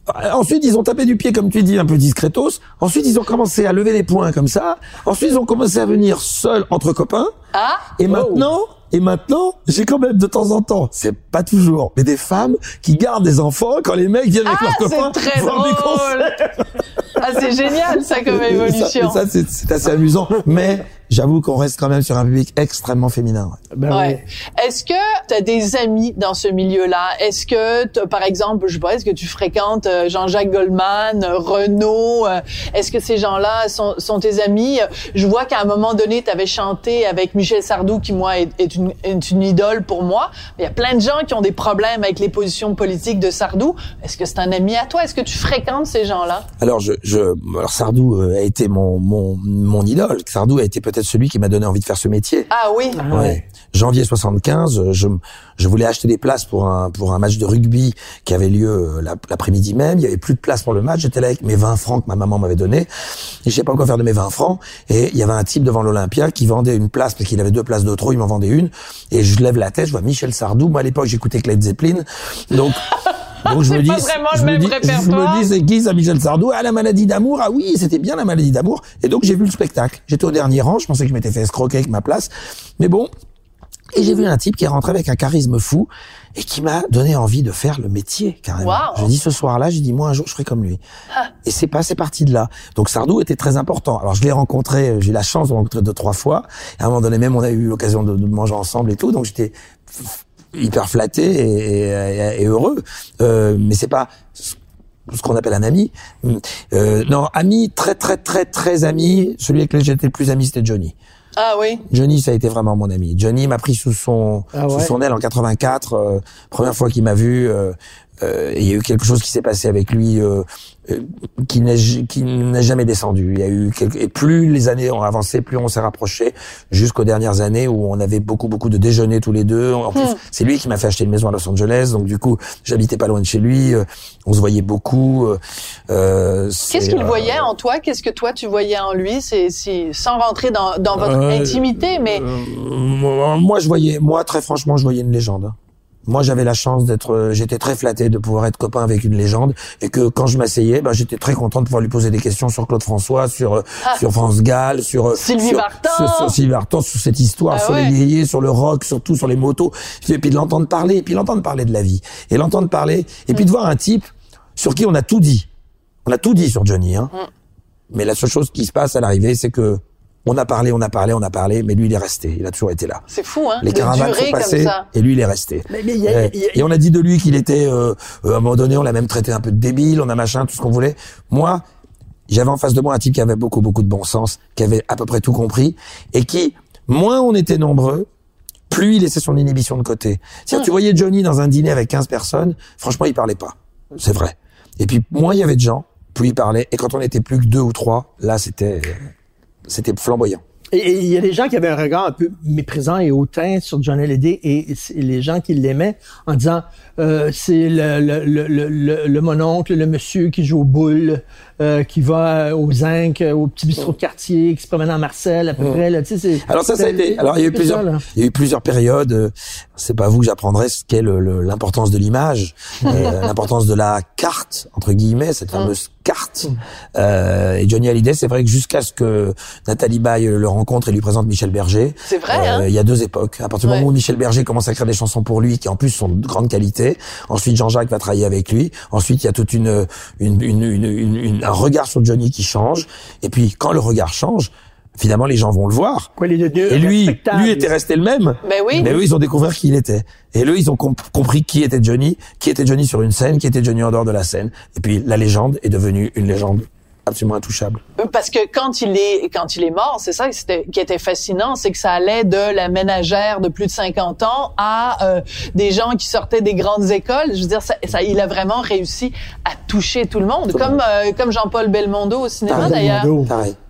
Euh, Ensuite, ils ont tapé du pied, comme tu dis, un peu discretos. Ensuite, ils ont commencé à lever les poings comme ça. Ensuite, ils ont commencé à venir seuls entre copains. Ah, Et maintenant, et maintenant, j'ai quand même de temps en temps, c'est pas toujours, mais des femmes qui gardent des enfants quand les mecs viennent avec ah leurs copains c'est très voir des concerts. drôle. ah, c'est génial ça comme ça- évolution. et ça, c'est c'est assez amusant. Mais j'avoue qu'on reste quand même sur un public extrêmement féminin. Ben Ouais. Est-ce que tu as des amis dans ce milieu-là? Est-ce que, par exemple, je sais pas, est-ce que tu fréquentes euh, Jean-Jacques Goldman, euh, Renaud? euh, Est-ce que ces gens-là sont, sont tes amis? Je vois qu'à un moment donné, tu avais chanté avec Michel Sardou, qui, moi, est, est une, est une idole pour moi. Il y a plein de gens qui ont des problèmes avec les positions politiques de Sardou. Est-ce que c'est un ami à toi? Est-ce que tu fréquentes ces gens-là? Alors, je, je, alors Sardou euh, a été mon, mon, mon idole. Sardou a été peut-être celui qui m'a donné envie de faire ce métier. Ah oui? Ah Ouais. ouais. Janvier 75, euh, je, je voulais acheter des places pour un, pour un match de rugby qui avait lieu euh, la- l'après-midi même. Il y avait plus de place pour le match. J'étais là avec mes 20 francs que ma maman m'avait donné. Je sais pas quoi faire de mes 20 francs. Et il y avait un type devant l'Olympia qui vendait une place parce qu'il avait deux places de trop. Il m'en vendait une. Et je lève la tête, je vois Michel Sardou. Moi, à l'époque, j'écoutais Led Zeppelin. Donc, donc je me dis, je me dis, je me dis, c'est qui ça, Michel Sardou? Ah, la maladie d'amour. Ah oui, c'était bien la maladie d'amour. Et donc, j'ai vu le spectacle. J'étais au dernier rang. Je pensais que je m'étais fait escroquer avec ma place. Mais bon, et j'ai vu un type qui est rentré avec un charisme fou et qui m'a donné envie de faire le métier carrément. Wow. J'ai dit ce soir-là, j'ai dit moi un jour je ferai comme lui. Et c'est pas c'est parti de là. Donc Sardou était très important. Alors je l'ai rencontré, euh, j'ai eu la chance de le rencontrer deux trois fois. Et à un moment donné même on a eu l'occasion de, de manger ensemble et tout. Donc j'étais hyper flatté et, et- et heureux. Euh, mais c'est pas ce qu'on appelle un ami. Euh, non, ami, très très très très ami. Celui avec lequel j'étais le plus ami, c'était Johnny. Ah oui. Johnny, ça a été vraiment mon ami. Johnny m'a pris sous son Ah sous ouais? son aile en 84. euh, première fois qu'il m'a vu, euh, euh, il y a eu quelque chose qui s'est passé avec lui euh, euh, qui n'a jamais descendu. Il y a eu quelque... et plus les années ont avancé, plus on s'est rapproché jusqu'aux dernières années où on avait beaucoup beaucoup de déjeuners tous les deux. En plus, c'est lui qui m'a fait acheter une maison à Los Angeles, donc du coup, j'habitais pas loin de chez lui. euh, on se voyait beaucoup. euh, Qu'est-ce qu'il voyait en toi? Qu'est-ce que toi tu voyais en lui? C'est, sans rentrer dans, dans votre intimité, mais moi, je voyais, moi, très franchement, je voyais une légende. Moi, j'avais la chance d'être, euh, j'étais très flatté de pouvoir être copain avec une légende et que quand je m'asseyais, ben, j'étais très content de pouvoir lui poser des questions sur Claude François, sur euh, Ah. sur France Gall, sur euh, Sylvie sur, Vartan. sur, sur Sylvie Vartan, sur cette histoire, Ah sur ouais. les yéyés, sur le rock, surtout sur les motos, et puis de l'entendre parler, et puis l'entendre parler de la vie, et l'entendre parler, et puis de voir un type sur qui on a tout dit, on a tout dit sur Johnny, hein. Mm. Mais la seule chose qui se passe à l'arrivée, c'est que on a parlé, on a parlé, on a parlé, mais lui, il est resté. Il a toujours été là. c'est fou, hein? Les caravanes sont passées et lui, il est resté. Mais- mais il y a- Ouais. il y a- Et on a dit de lui qu'il était, euh, euh, à un moment donné, on l'a même traité un peu de débile, on a machin, tout ce qu'on voulait. Moi, j'avais en face de moi un type qui avait beaucoup, beaucoup de bon sens, qui avait à peu près tout compris, et qui, moins on était nombreux, plus il laissait son inhibition de côté. C'est-à-dire, tu voyais Johnny dans un dîner avec 15 personnes, franchement, il parlait pas. C'est vrai. Et puis, moins il y avait de gens, plus il parlait. Et quand on était plus que deux ou trois, là, c'était, c'était flamboyant. Et et il y a des gens qui avaient un regard un peu méprisant et hautain sur John Hallyday et c'est les gens qui l'aimaient en disant euh, c'est le, le mononcle, le monsieur qui joue aux boules, euh, qui va au zinc, euh, au petit bistrot de quartier, qui se promène à Marcel à peu près. Là, tu sais, c'est- Alors ça, ça a été. Alors il y a eu plusieurs, ça, il y a eu plusieurs périodes. euh, C'est pas vous que j'apprendrai ce qu'est le- le- l'importance de l'image, euh, l'importance de la carte entre guillemets, cette fameuse carte. Euh, et Johnny Hallyday, c'est vrai que jusqu'à ce que Nathalie Baye le rencontre et lui présente Michel Berger, C'est vrai, euh, hein? il y a deux époques. À partir du Ouais. moment où Michel Berger commence à écrire des chansons pour lui, qui en plus sont de grande qualité. Ensuite, Jean-Jacques va travailler avec lui. Ensuite, il y a toute une, une, une, une- une- une- un regard sur Johnny qui change. Et puis, quand le regard change, finalement, les gens vont le voir. Quoi, les deux Et lui, lui était resté le même. Ben oui. Mais eux, ils ont découvert qui il était. Et eux, ils ont comp- compris qui était Johnny, qui était Johnny sur une scène, qui était Johnny en dehors de la scène. Et puis, la légende est devenue une légende absolument intouchable. Parce que quand il est quand il est mort, c'est ça qui était, qui était fascinant, c'est que ça allait de la ménagère de plus de 50 ans à euh, des gens qui sortaient des grandes écoles. Je veux dire, ça, ça- il a vraiment réussi à toucher tout le monde, Tout comme euh, comme Jean-Paul Belmondo au cinéma d'ailleurs.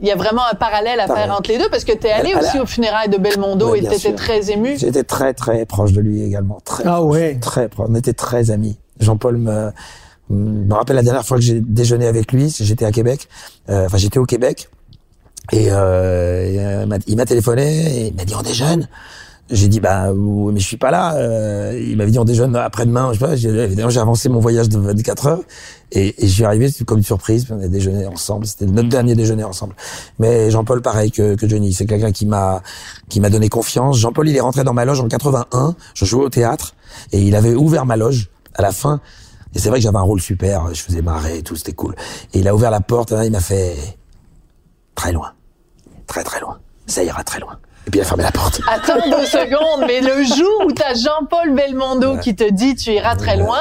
Il y a vraiment un parallèle à Pareil. faire entre les deux parce que tu es allé aussi aux funérailles de Belmondo Ouais, et bien tu étais sûr. très ému. J'étais très, très proche de lui également. Très Ah proche. ouais. Très proche. On était très amis. Jean-Paul me, me rappelle la dernière fois que j'ai déjeuné avec lui, j'étais à Québec. Euh, Enfin, j'étais au Québec. Et, euh, euh, il m'a- téléphoné et il m'a dit on déjeune. J'ai dit bah mais je suis pas là. Euh, il m'avait dit on déjeune après-demain. Je sais pas. Évidemment j'ai avancé mon voyage de 24 heures et, et je suis arrivé comme une surprise. On a déjeuné ensemble. C'était notre dernier déjeuner ensemble. Mais Jean-Paul pareil que, que Johnny. C'est quelqu'un qui m'a qui m'a donné confiance. Jean-Paul il est rentré dans ma loge en 81. Je jouais au théâtre et il avait ouvert ma loge à la fin. Et c'est vrai que j'avais un rôle super. Je faisais marrer et tout. C'était cool. Et il a ouvert la porte. il m'a fait très loin, très très loin. Ça ira très loin. Et puis il a fermé la porte. Attends deux secondes, mais le jour où tu as Jean-Paul Belmondo qui te dit tu iras très loin,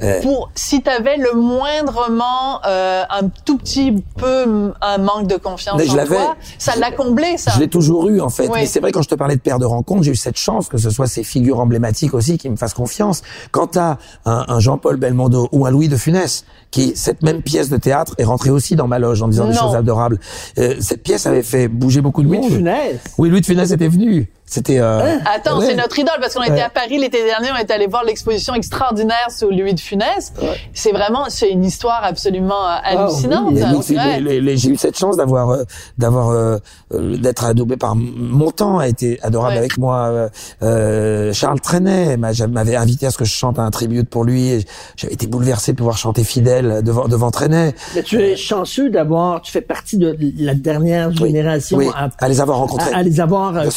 Ouais. pour si tu avais le moindrement euh, un tout petit peu un manque de confiance Mais je en toi, ça l'a comblé ça. Je l'ai toujours eu en fait. Oui. Mais c'est vrai quand je te parlais de père de rencontre, j'ai eu cette chance que ce soit ces figures emblématiques aussi qui me fassent confiance. Quand t'as un, un Jean-Paul Belmondo ou un Louis de Funès, qui cette même pièce de théâtre est rentrée aussi dans ma loge en disant des choses adorables. Euh, cette pièce avait fait bouger beaucoup de Louis de monde. Funès. Oui, Louis de Funès était venu. C'était. Euh, Attends, ouais. c'est notre idole parce qu'on était Ouais. à Paris l'été dernier, on était allé voir l'exposition extraordinaire sur Louis de Funès. C'est vraiment c'est une histoire absolument euh, hallucinante. oui, j'ai eu cette chance d'avoir euh, d'avoir euh, euh, d'être adoubé par mon temps a été adorable Ouais. avec moi euh, euh, Charles Trenet m'a- m'avait invité à ce que je chante un tribute pour lui et j'avais été bouleversé de pouvoir chanter fidèle devant devant Trenet Mais tu es chanceux d'avoir, tu fais partie de la dernière génération Oui, à, à les avoir rencontrés à- à les avoir euh,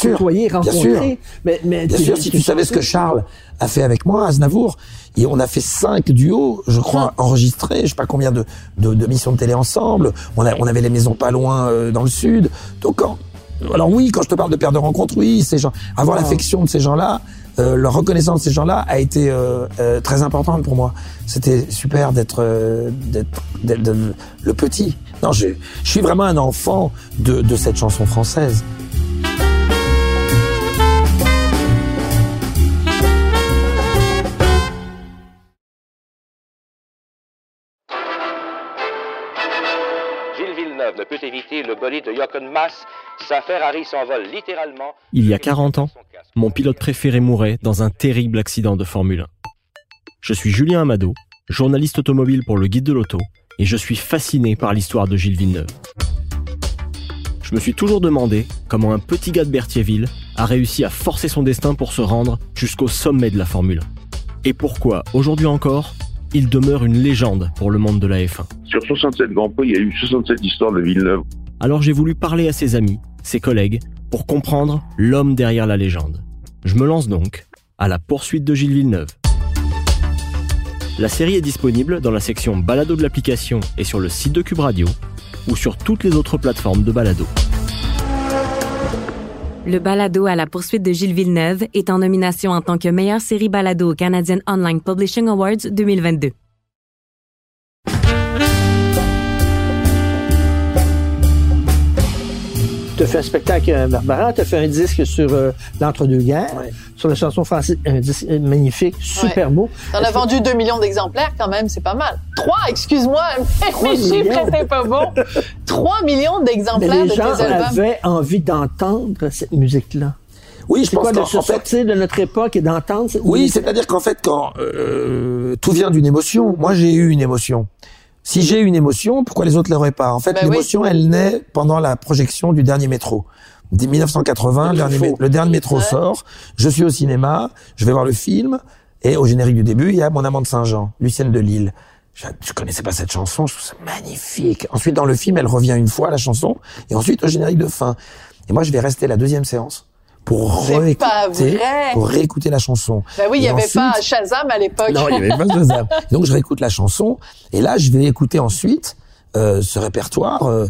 Bien sûr, bien. Mais, mais Bien sûr, si tu savais ce que. Charles a fait avec moi, Aznavour, et on a fait cinq duos, je crois, enregistrés, je sais pas combien de, de, de missions de télé ensemble. On, a, on avait les maisons pas loin euh, dans le sud. Donc, quand- alors oui, quand je te parle de père de rencontre, oui, ces gens, avoir l'affection de ces gens-là, euh, leur reconnaissance de ces gens-là a été euh, euh, très importante pour moi. C'était super d'être d'être d'être le petit. Non, je, je suis vraiment un enfant de, de cette chanson française. Peut éviter le bolide de Jochen Mass. Sa Ferrari s'envole littéralement. Il y a 40 ans, mon pilote préféré mourait dans un terrible accident de Formule 1. Je suis Julien Amado, journaliste automobile pour le Guide de l'Auto, et je suis fasciné par l'histoire de Gilles Villeneuve. Je me suis toujours demandé comment un petit gars de Berthierville a réussi à forcer son destin pour se rendre jusqu'au sommet de la Formule 1. Et pourquoi, aujourd'hui encore, il demeure une légende pour le monde de la F1. Sur 67 Grands Prix, il y a eu 67 histoires de Villeneuve. Alors j'ai voulu parler à ses amis, ses collègues, pour comprendre l'homme derrière la légende. Je me lance donc à la poursuite de Gilles Villeneuve. La série est disponible dans la section balado de l'application et sur le site de Cube Radio ou sur toutes les autres plateformes de balado. Le balado à la poursuite de Gilles Villeneuve est en nomination en tant que meilleure série balado au Canadian Online Publishing Awards 2022. Tu as fait un spectacle à Barbara, tu as fait un disque sur euh, l'entre-deux-guerres, Ouais. sur la chanson française, un disque magnifique, super Ouais. beau. T'en as vendu 2 millions d'exemplaires quand même, c'est pas mal. 3, excuse-moi, mes chiffres étaient pas bons. 3 millions d'exemplaires les de gens tes albums. avaient envie d'entendre cette musique-là. Oui, je C'est pense quoi de qu'en se en fait, sortir de notre époque et d'entendre cette Oui, c'est-à-dire qu'en fait, quand euh, tout vient d'une émotion, moi j'ai eu une émotion. Si j'ai une émotion, pourquoi les autres l'auraient pas? En fait, oui. l'émotion, elle naît pendant la projection du dernier métro. Dès 1980, le dernier, mé- le dernier métro Ouais. sort. Je suis au cinéma, je vais voir le film, et au générique du début, il y a mon amant de Saint-Jean, Lucienne de Lille. Je, je connaissais pas cette chanson, je trouve ça magnifique. Ensuite, dans le film, elle revient une fois la chanson, et ensuite au générique de fin. Et moi, je vais rester la deuxième séance pour réécouter, vrai. pour réécouter la chanson. Ben oui, il y avait ensuite- pas Shazam à l'époque. non, il y avait pas Shazam. Donc je réécoute la chanson et là je vais écouter ensuite euh, ce répertoire euh,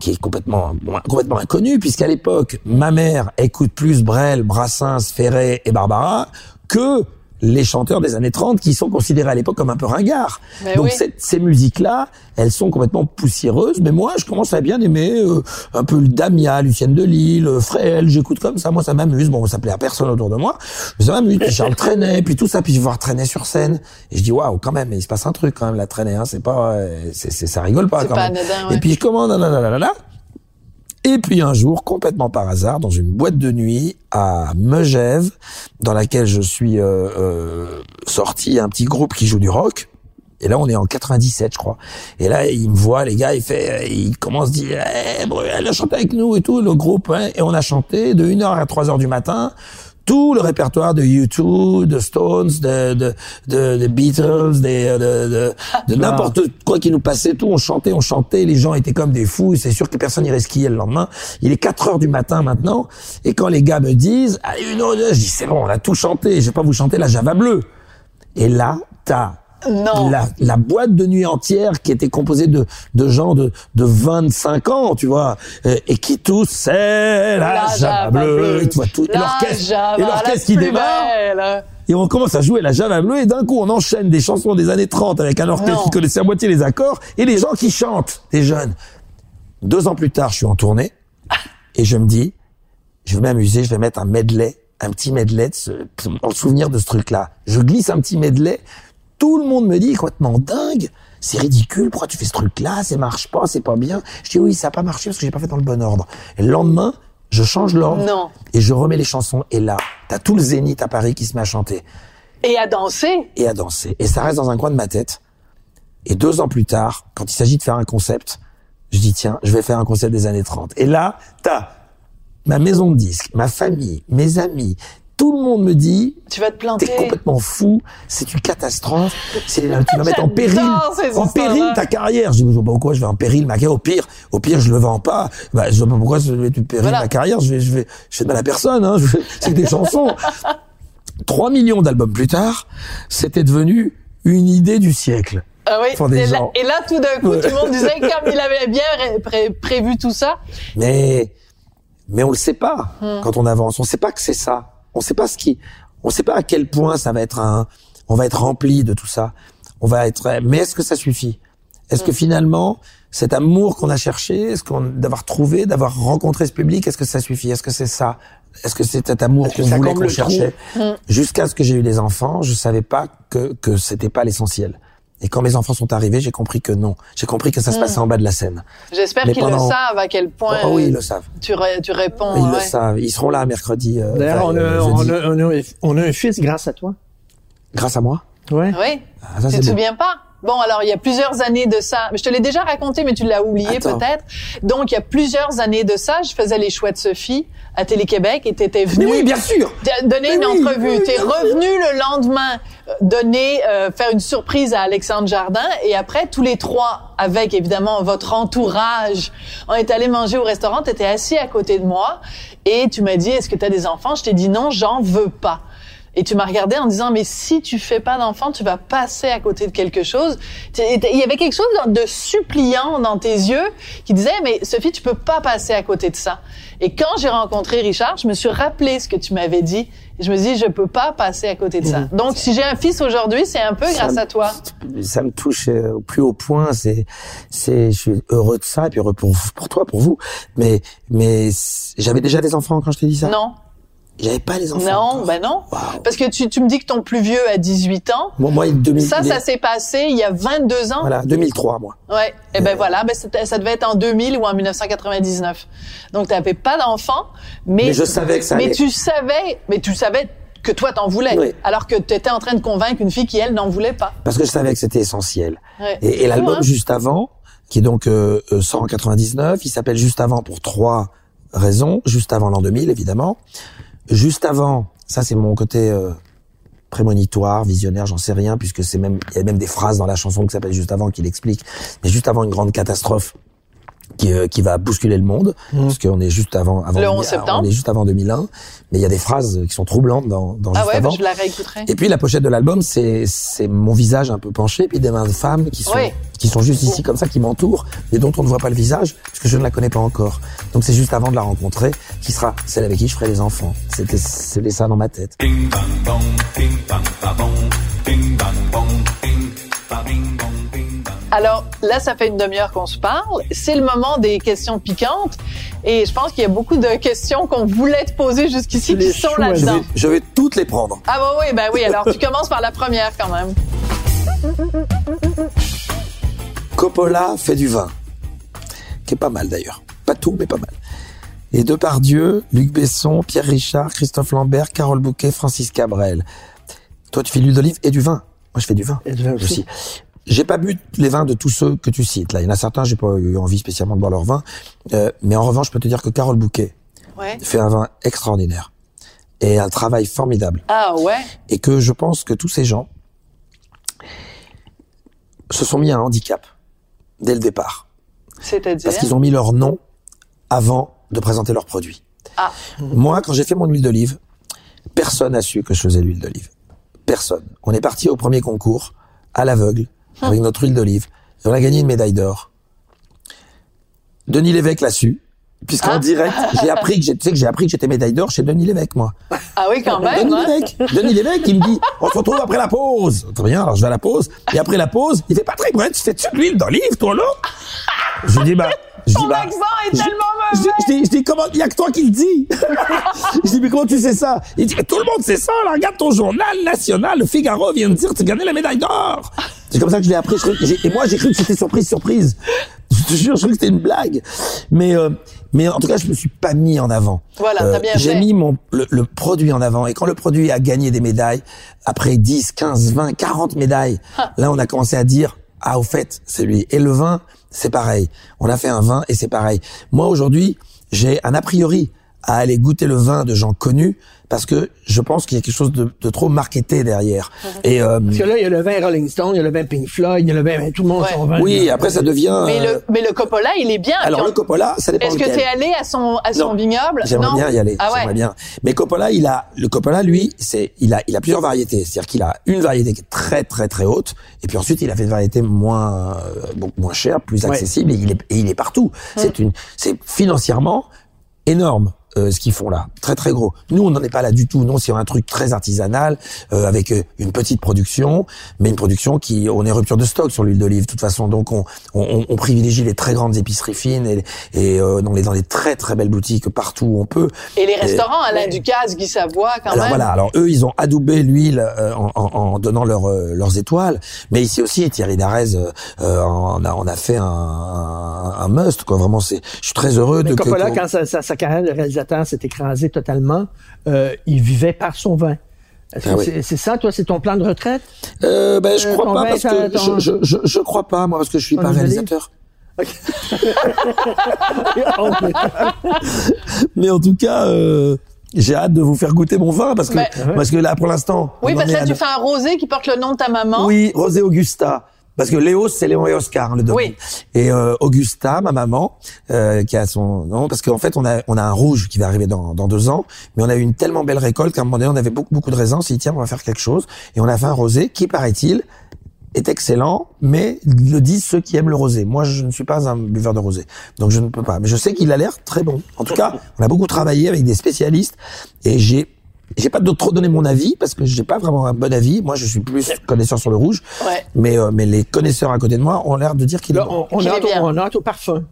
qui est complètement complètement inconnu puisqu'à l'époque ma mère écoute plus Brel, Brassens, Ferré et Barbara que les chanteurs des années 30 qui sont considérés à l'époque comme un peu ringards. Mais Donc oui. cette- ces musiques-là, elles sont complètement poussiéreuses, mais moi je commence à bien aimer euh, un peu le Damia, Lucienne de Lille, euh, Fréhel, j'écoute comme ça, moi ça m'amuse. Bon, ça plaît à personne autour de moi, mais ça m'amuse. Puis Charles Trenet, puis tout ça, puis je voir Trenet sur scène et je dis waouh, quand même, il se passe un truc quand même la Trenet, hein, c'est pas, euh, c'est, c'est- ça rigole pas quand pas même. anodin, ouais. Et puis je commande, là, et puis un jour, complètement par hasard, dans une boîte de nuit à Megève, dans laquelle je suis euh, euh, sorti, un petit groupe qui joue du rock. Et là, on est en 97, je crois. Et là, il me voit, les gars, il fait, il commence à dire, eh, Bruel a chanté avec nous et tout, le groupe. hein. Et on a chanté de 1h à 3h du matin tout le répertoire de U2, de Stones, de, de, de, de Beatles, des, de, de, de n'importe quoi qui nous passait, tout. On chantait, on chantait, les gens étaient comme des fous. C'est sûr que personne n'irait skier le lendemain. Il est 4 heures du matin maintenant. Et quand les gars me disent, allez, une heure, je dis, c'est bon, on a tout chanté. Je vais pas vous chanter la Java bleue. Et là, t'as Non. la, la boîte de nuit entière qui était composée de, de gens de, de 25 ans, tu vois, euh, et qui tous, c'est la, La Java bleue, et tu vois tout, l'orchestre, et l'orchestre qui démarre, belle. et on commence à jouer la Java bleue, et d'un coup, on enchaîne des chansons des années 30 avec un orchestre Non. qui connaissait à moitié les accords, et les gens qui chantent, des jeunes. Deux ans plus tard, je suis en tournée, et je me dis, je vais m'amuser, je vais mettre un medley, un petit medley de ce, en souvenir de ce truc-là. Je glisse un petit medley, tout le monde me dit complètement dingue, c'est ridicule, pourquoi tu fais ce truc-là, ça marche pas, c'est pas bien. Je dis oui, ça a pas marché parce que j'ai pas fait dans le bon ordre. Et le lendemain, je change l'ordre et je remets les chansons et là, t'as tout le zénith à Paris qui se met à chanter Et à danser. et à danser. Et ça reste dans un coin de ma tête. Et deux ans plus tard, quand il s'agit de faire un concept, je dis tiens, je vais faire un concept des années 30. Et là, t'as ma maison de disques, ma famille, mes amis, tout le monde me dit Tu vas te planter. T'es complètement fou, c'est une catastrophe, c'est, tu vas mettre en péril, en péril ta carrière. Je dis, pas pourquoi je vais en péril ma carrière. Au pire, au pire, je le vends pas. Bah, je vois pas pourquoi je vais mettre en péril Voilà. ma carrière. Je vais, je vais, je fais de mal à personne, hein. C'est des chansons. 3 millions d'albums plus tard, c'était devenu une idée du siècle. Ah oui. Et, là, gens. et là, tout d'un coup, Ouais. tout le monde disait comme il avait bien ré- pré- prévu tout ça. Mais, mais on le sait pas Hmm. quand on avance. On sait pas que c'est ça. On sait pas ce qui, On sait pas à quel point ça va être un, on va être rempli de tout ça. On va être, mais est-ce que ça suffit? Est-ce que finalement, cet amour qu'on a cherché, est-ce qu'on d'avoir trouvé, d'avoir rencontré ce public, est-ce que ça suffit? Est-ce que c'est ça? Est-ce que c'est cet amour qu'on voulait, qu'on cherchait? Jusqu'à ce que j'ai eu les enfants, je savais pas que que c'était pas l'essentiel. Et quand mes enfants sont arrivés, j'ai compris que non. J'ai compris que ça se passait en bas de la scène. J'espère qu'ils pendant- le savent à quel point Oh, oui, euh, ils le savent. tu, ré- tu réponds. Ils le savent. Ils seront là mercredi. euh, D'ailleurs, on, a, euh, on, on, a, on a un fils grâce à toi. Grâce à moi? Ouais. Oui. Ah, ça, tu te souviens pas? Bon, alors, il y a plusieurs années de ça. Je te l'ai déjà raconté, mais tu l'as oublié peut-être. Donc, il y a plusieurs années de ça, je faisais les chouettes Sophie à Télé-Québec et t'étais venu. Mais oui, bien sûr. donner une Mais oui, entrevue. oui, T'es revenu le lendemain euh, donner, euh, faire une surprise à Alexandre Jardin et après tous les trois, avec évidemment votre entourage, on est allé manger au restaurant. T'étais assis à côté de moi et tu m'as dit est-ce que t'as des enfants? Je t'ai dit non, j'en veux pas. Et tu m'as regardé en disant mais si tu fais pas d'enfant, tu vas passer à côté de quelque chose. Tu- Il y avait quelque chose de suppliant dans tes yeux qui disait mais Sophie, tu peux pas passer à côté de ça. Et quand j'ai rencontré Richard, je me suis rappelé ce que tu m'avais dit. Je me dit je peux pas passer à côté de ça. Donc si j'ai un fils aujourd'hui, c'est un peu Ça grâce à toi. Ça me touche euh, au plus haut point. C'est, c'est, je suis heureux de ça et puis heureux pour pour toi, pour vous. Mais, mais j'avais déjà des enfants quand je t'ai dit ça? Non, J'avais pas les enfants. non, encore. ben non. Parce que tu, tu me dis que ton plus vieux a 18 ans. Moi, moi, 2000, Ça, il est- ça s'est passé il y a 22 ans. Voilà, 2003, moi. Ouais. Et ben voilà, ben ça devait être en 2000 ou en 1999. Donc t'avais pas d'enfant, mais Mais je savais que ça Mais allait. tu savais, mais tu savais que toi t'en voulais, Oui. alors que tu étais en train de convaincre une fille qui elle n'en voulait pas. Parce que je savais que c'était essentiel. Ouais. Et, l'album hein? juste avant, qui est donc euh, euh, 199, il s'appelle Juste avant pour trois raisons. Juste avant l'an 2000, évidemment. Juste avant, ça c'est mon côté euh, prémonitoire, visionnaire, j'en sais rien, puisque c'est même il y a même des phrases dans la chanson qui s'appelle Juste avant qui l'explique. Mais juste avant une grande catastrophe qui, euh, qui va bousculer le monde, parce qu'on est juste avant, avant Le 11 on septembre. est juste avant 2001. Mais il y a des phrases qui sont troublantes dans, dans Ah Juste ouais, avant. je la réécouterai. Et puis la pochette de l'album, c'est c'est mon visage un peu penché, puis des mains de femmes qui sont Oui. qui sont juste ici comme ça, qui m'entourent, mais dont on ne voit pas le visage, parce que je ne la connais pas encore. Donc c'est juste avant de la rencontrer, qui sera celle avec qui je ferai les enfants. C'était c'était ça dans ma tête. Alors là, ça fait une demi-heure qu'on se parle. C'est le moment des questions piquantes. Et je pense qu'il y a beaucoup de questions qu'on voulait te poser jusqu'ici qui sont. Je là-dedans. vais, je vais toutes les prendre. Ah bah oui, ben oui. Alors tu commences par la première quand même. Coppola fait du vin, qui est pas mal d'ailleurs. Pas tout, mais pas mal. Et Depardieu, Luc Besson, Pierre Richard, Christophe Lambert, Carole Bouquet, Francis Cabrel. Toi, tu fais de l'huile d'olive et du vin. Moi, je fais du vin. Et du vin aussi. aussi. J'ai pas bu les vins de tous ceux que tu cites. Là, il y en a certains, j'ai pas eu envie spécialement de boire leur vin. Euh, mais en revanche, je peux te dire que Carole Bouquet Ouais. fait un vin extraordinaire et un travail formidable. Ah ouais. Et que je pense que tous ces gens se sont mis à un handicap dès le départ. C'est-à-dire. Parce qu'ils ont mis leur nom avant de présenter leurs produits. Ah. Moi, quand j'ai fait mon huile d'olive, personne n'a su que je faisais l'huile d'olive. Personne. On est parti au premier concours, à l'aveugle, avec notre huile d'olive. Et on a gagné une médaille d'or. Denis Lévesque l'a su. Puisqu'en Ah. direct, j'ai appris que j'ai- tu sais que j'ai appris que j'étais médaille d'or chez Denis Lévesque, moi. Ah oui, quand même. Denis hein. Lévesque, Denis Lévesque, il me dit, on se retrouve après la pause. Très bien, alors je vais à la pause. Et après la pause, il fait Patrick Brett, tu fais-tu de l'huile d'olive, toi, là? Je dis, bah, je dis, bah, accent est je- tellement mauvais. je dis, je dis, comment, il y a que toi qui le dis. je dis, mais comment tu sais ça? Il dit, tout le monde sait ça, là, regarde ton journal national, le Figaro vient de dire que tu as gagné la médaille d'or. C'est comme ça que je l'ai appris. Je et moi, j'ai cru que c'était surprise, surprise. Je te jure, je crois que c'était une blague. Mais, euh, mais en tout cas, je me suis pas mis en avant. Euh, Voilà, t'as bien J'ai mis mon, le, le produit en avant. Et quand le produit a gagné des médailles, après 10, 15, 20, 40 médailles, là, on a commencé à dire, ah, au fait, c'est lui. Et le vin, c'est pareil. On a fait un vin et c'est pareil. Moi, aujourd'hui, j'ai un a priori à aller goûter le vin de gens connus parce que je pense qu'il y a quelque chose de, de trop marketé derrière. Et euh, Parce que là, il y a le vin Rolling Stone, il y a le vin Pink Floyd, il y a le vin, ben, tout le monde Ouais. son vin. oui, après ça devient. Mais euh, le, mais le Coppola, il est bien. alors le Coppola, ça dépend Est-ce que lequel. tu es allé à son, à son Non. vignoble? J'aimerais bien y aller. Ah ouais. J'aimerais bien. Mais Coppola, il a le Coppola, lui, c'est il a il a plusieurs variétés. C'est-à-dire qu'il a une variété qui est très très très haute, et puis ensuite il a fait une variété moins euh, moins chère, plus Ouais. accessible, et il est et il est partout. C'est une c'est financièrement énorme euh, ce qu'ils font là, très très gros. Nous, on n'en est pas là du tout. Non, c'est un truc très artisanal euh, avec euh, une petite production, mais une production qui, on est rupture de stock sur l'huile d'olive de toute façon. Donc on, on, on privilégie les très grandes épiceries fines et, et euh, dans les dans les très très belles boutiques partout où on peut. Et les restaurants, Alain Ducasse, Guy Savoie, quand Alors même. voilà, alors eux, ils ont adoubé l'huile euh, en, en, en donnant leur, euh, leurs étoiles, mais ici aussi, Thierry Darez euh, euh, en a, on a fait un, un, un must, quoi. Vraiment, c'est, je suis très heureux Mais de que- Coppola, qu'on- quand sa carrière de réalisateur s'est écrasée totalement, euh, il vivait par son vin. Ah oui. c'est, ça, toi, c'est ton plan de retraite? Euh, ben, je Euh, crois pas parce que ton- je, je, crois pas moi parce que je suis Ton pas réalisateur. Mais en tout cas, euh, j'ai hâte de vous faire goûter mon vin parce que Ben- parce que là pour l'instant. Oui, parce que là, tu fais un rosé qui porte le nom de ta maman. Oui, Rosé Augusta. Parce que Léo, c'est Léon et Oscar, hein, le domaine. Oui. Et euh, Augusta, ma maman, euh, qui a son nom, parce qu'en fait, on a on a un rouge qui va arriver dans, dans deux ans, mais on a eu une tellement belle récolte qu'à un moment donné, on avait beaucoup beaucoup de raisins. On s'est dit tiens, on va faire quelque chose, et on a fait un rosé qui, paraît-il, est excellent, mais le disent ceux qui aiment le rosé. Moi, je ne suis pas un buveur de rosé, donc je ne peux pas. Mais je sais qu'il a l'air très bon. En tout cas, on a beaucoup travaillé avec des spécialistes, et j'ai j'ai pas de trop donné mon avis parce que j'ai pas vraiment un bon avis. Moi, je suis plus connaisseur sur le rouge, Ouais. mais euh, mais les connaisseurs à côté de moi ont l'air de dire qu'il est bon. on, on, Qu'il a est hâte au- bien. on au parfum.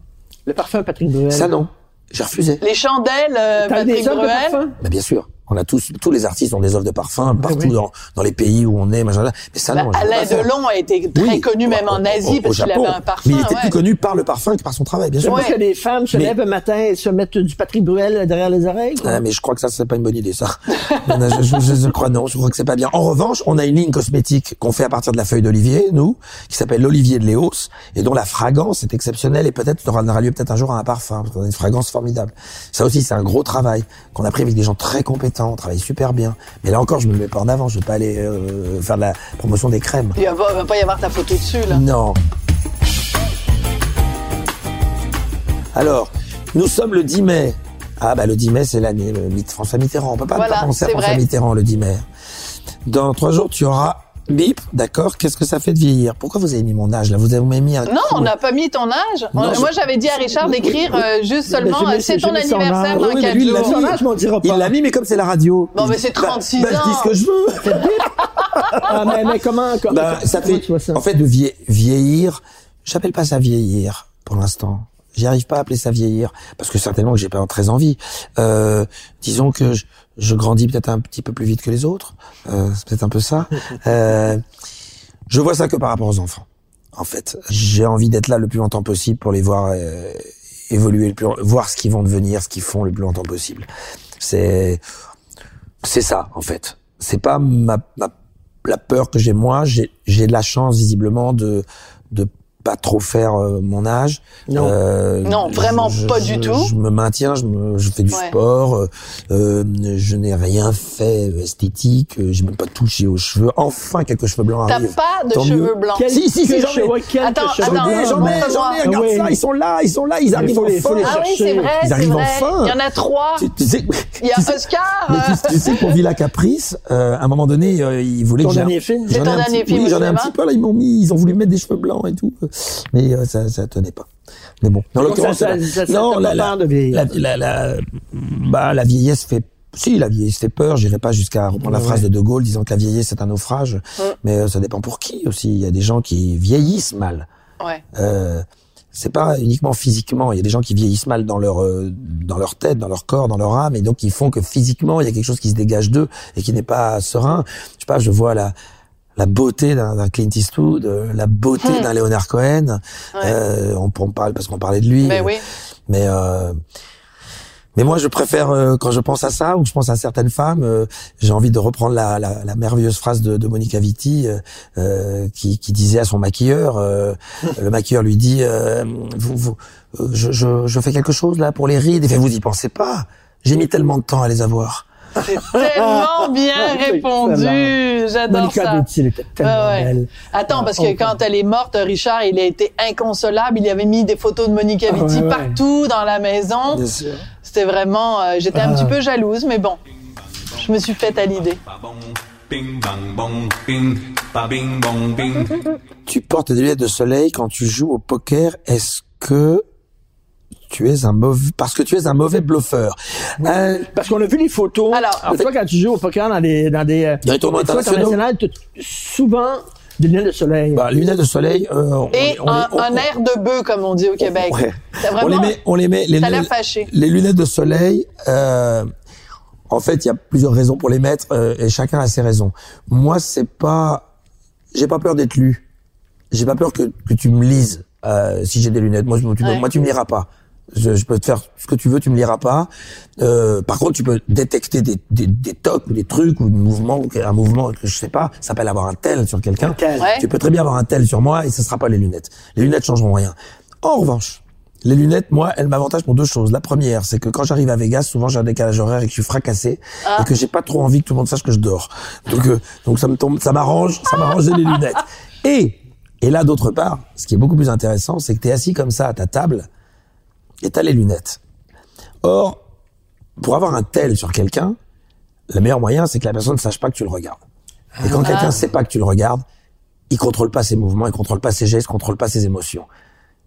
Le parfum Patrick Bruel. Ça non, j'ai refusé. Les chandelles, euh, Patrick des de Bruel. parfum? Mais bien sûr, on a tous tous les artistes ont des offres de parfum partout oui. dans dans les pays où on est, machin. Mais ça Ben, non. Alain. Delon a été très Oui, connu même au- en au- Asie au parce qu'il avait un parfum. Mais il était ouais. plus connu par le parfum que par son travail, bien sûr. Ouais. que les femmes se Mais- lèvent un matin et se mettent du Patrick Bruel derrière les oreilles. Ah, mais je crois que ça, c'est pas une bonne idée, ça. Je, je- je crois non, je crois que c'est pas bien. En revanche, on a une ligne cosmétique qu'on fait à partir de la feuille d'olivier, nous, qui s'appelle l'olivier de Léos, et dont la fragrance est exceptionnelle, et peut-être aura aura lieu peut-être un jour à un parfum, parce qu'on a une fragrance formidable. Ça aussi, c'est un gros travail qu'on a pris avec des gens très compétents, on travaille super bien. Mais là encore, je me mets pas en avant, je vais pas aller euh, faire de la promotion des crèmes. Il va, pas- va pas y avoir ta photo dessus, là. Non. Alors, nous sommes le 10 mai. Ah bah le 10 mai, c'est l'année Mit- François Mitterrand. On peut pas Voilà, penser à François vrai. Mitterrand le 10 mai. Dans trois jours, tu auras bip, d'accord Qu'est-ce que ça fait de vieillir? Pourquoi vous avez mis mon âge là? Vous avez mis un Non, on n'a pas mis ton âge. On- Non, je- moi, j'avais dit à Richard d'écrire euh, juste seulement euh, c'est ton anniversaire âge. dans Oui, mais quatre lui, il l'a jours. mis. Il pas. l'a mis, mais comme c'est la radio. Bon, il- mais c'est 36 bah, je dis ans. ce que je veux. Ah, mais, mais comment, comment, Bah, ça fait, tu vois ça? en fait, de vie- vieillir, j'appelle pas ça vieillir pour l'instant. J'y arrive pas à appeler ça vieillir parce que certainement que j'ai pas très envie. Euh, disons que je, je grandis peut-être un petit peu plus vite que les autres. Euh, c'est peut-être un peu ça. Euh, je vois ça que par rapport aux enfants. En fait, j'ai envie d'être là le plus longtemps possible pour les voir euh, évoluer, le plus, voir ce qu'ils vont devenir, ce qu'ils font le plus longtemps possible. C'est c'est ça en fait. C'est pas ma, ma la peur que j'ai moi. J'ai j'ai de la chance visiblement de de pas trop faire euh, mon âge. Non. Euh, Non, vraiment je- pas je- du tout. Je me maintiens, je, me, je fais du Ouais. sport, euh, euh, je n'ai rien fait esthétique, euh, j'ai même pas touché aux cheveux. Enfin, quelques cheveux blancs T'as pas de Tant cheveux mieux. blancs. Quel- Si, si, si, j'en ai. Attends, J'en ai, j'en ai, j'en ai, regarde Ah ça, ils sont là, ils sont là, ils arrivent faut les- enfin. faut les Ah oui, c'est vrai, Ils arrivent vrai. enfin. Il y en a trois. Tu, tu sais, Il y a Oscar. mais euh, tu, tu sais pour Villa Caprice, euh, à un moment donné, euh, ils voulaient que j'ai un- dernier film? C'est ton un dernier film j'en ai un petit peu là. Ils m'ont mis, ils ont voulu mettre des cheveux blancs et tout, mais euh, ça, ça tenait pas. Mais bon, dans l'occurrence, ça- ça- non, la, la, peur de vieillir. la, la, bah, la vieillesse fait. Si, la vieillesse fait peur. J'irai pas jusqu'à reprendre la phrase de De Gaulle disant que la vieillesse c'est un naufrage. Mais euh, ça dépend pour qui aussi. Il y a des gens qui vieillissent mal. Ouais. Euh, c'est pas uniquement physiquement. Il y a des gens qui vieillissent mal dans leur euh, dans leur tête, dans leur corps, dans leur âme, et donc ils font que physiquement il y a quelque chose qui se dégage d'eux et qui n'est pas serein. Je sais pas, je vois la la beauté d'un Clint Eastwood, euh, la beauté Hmm. d'un Leonard Cohen. Ouais. Euh, on, on parle parce qu'on parlait de lui. Mais oui. Mais euh, mais moi, je préfère euh, quand je pense à ça ou que je pense à certaines femmes, euh, j'ai envie de reprendre la, la, la merveilleuse phrase de, de Monica Vitti euh, euh, qui, qui disait à son maquilleur, euh, le maquilleur lui dit, euh, vous, vous, je, je, je fais quelque chose là pour les rides. Fait, vous y pensez pas J'ai mis tellement de temps à les avoir. C'est tellement bien C'est répondu. J'adore Monica ça. Bellucci, elle était tellement Ah ouais. belle. Attends, parce Ah, que oh, quand elle est morte, Richard, il a été inconsolable. Il avait mis des photos de Monica Ah, Vitti ouais. partout dans la maison. Bien sûr. C'était vraiment... euh, J'étais un Ah. petit peu jalouse, mais bon. Je me suis faite à l'idée. Tu portes des lunettes de soleil quand tu joues au poker. Est-ce que tu es un mauvais, parce que tu es un mauvais bluffeur. Euh, Parce qu'on a vu les photos. Alors, en fait, quand tu joues au poker dans des dans des, euh, Dans les tournois internationaux. souvent des lunettes de soleil. bah, lunettes de soleil. euh, on- Et on- un, on- un air de bœuf, comme on dit au Québec. Ouais. C'est on les vraiment... met, on les met. Les Ça a l'air lunettes- fâché. Les lunettes de soleil. Euh, en fait, il y a plusieurs raisons pour les mettre euh, et chacun a ses raisons. Moi, c'est pas, j'ai pas peur d'être lu. J'ai pas peur que, que tu me lises euh, si j'ai des lunettes. Moi, tu, Ouais. moi, tu me liras pas. Je, je peux te faire ce que tu veux, tu me liras pas. Euh, par contre, tu peux détecter des, des, des tocs ou des trucs ou des mouvements, ou un mouvement que je sais pas, ça s'appelle avoir un tel sur quelqu'un. tel. Ouais. Tu peux très bien avoir un tel sur moi et ce sera pas les lunettes. Les lunettes changeront rien. En revanche, les lunettes, moi, elles m'avantagent pour deux choses. La première, c'est que quand j'arrive à Vegas, souvent j'ai un décalage horaire et que je suis fracassé et que j'ai pas trop envie que tout le monde sache que je dors. Donc, euh, donc ça me tombe, ça m'arrange, ça m'arrange les lunettes. Et et là, d'autre part, ce qui est beaucoup plus intéressant, c'est que tu es assis comme ça à ta table et t'as les lunettes. Or, pour avoir un tel sur quelqu'un, le meilleur moyen, c'est que la personne ne sache pas que tu le regardes. Et quand quelqu'un sait pas que tu le regardes, il contrôle pas ses mouvements, il contrôle pas ses gestes, il contrôle pas ses émotions.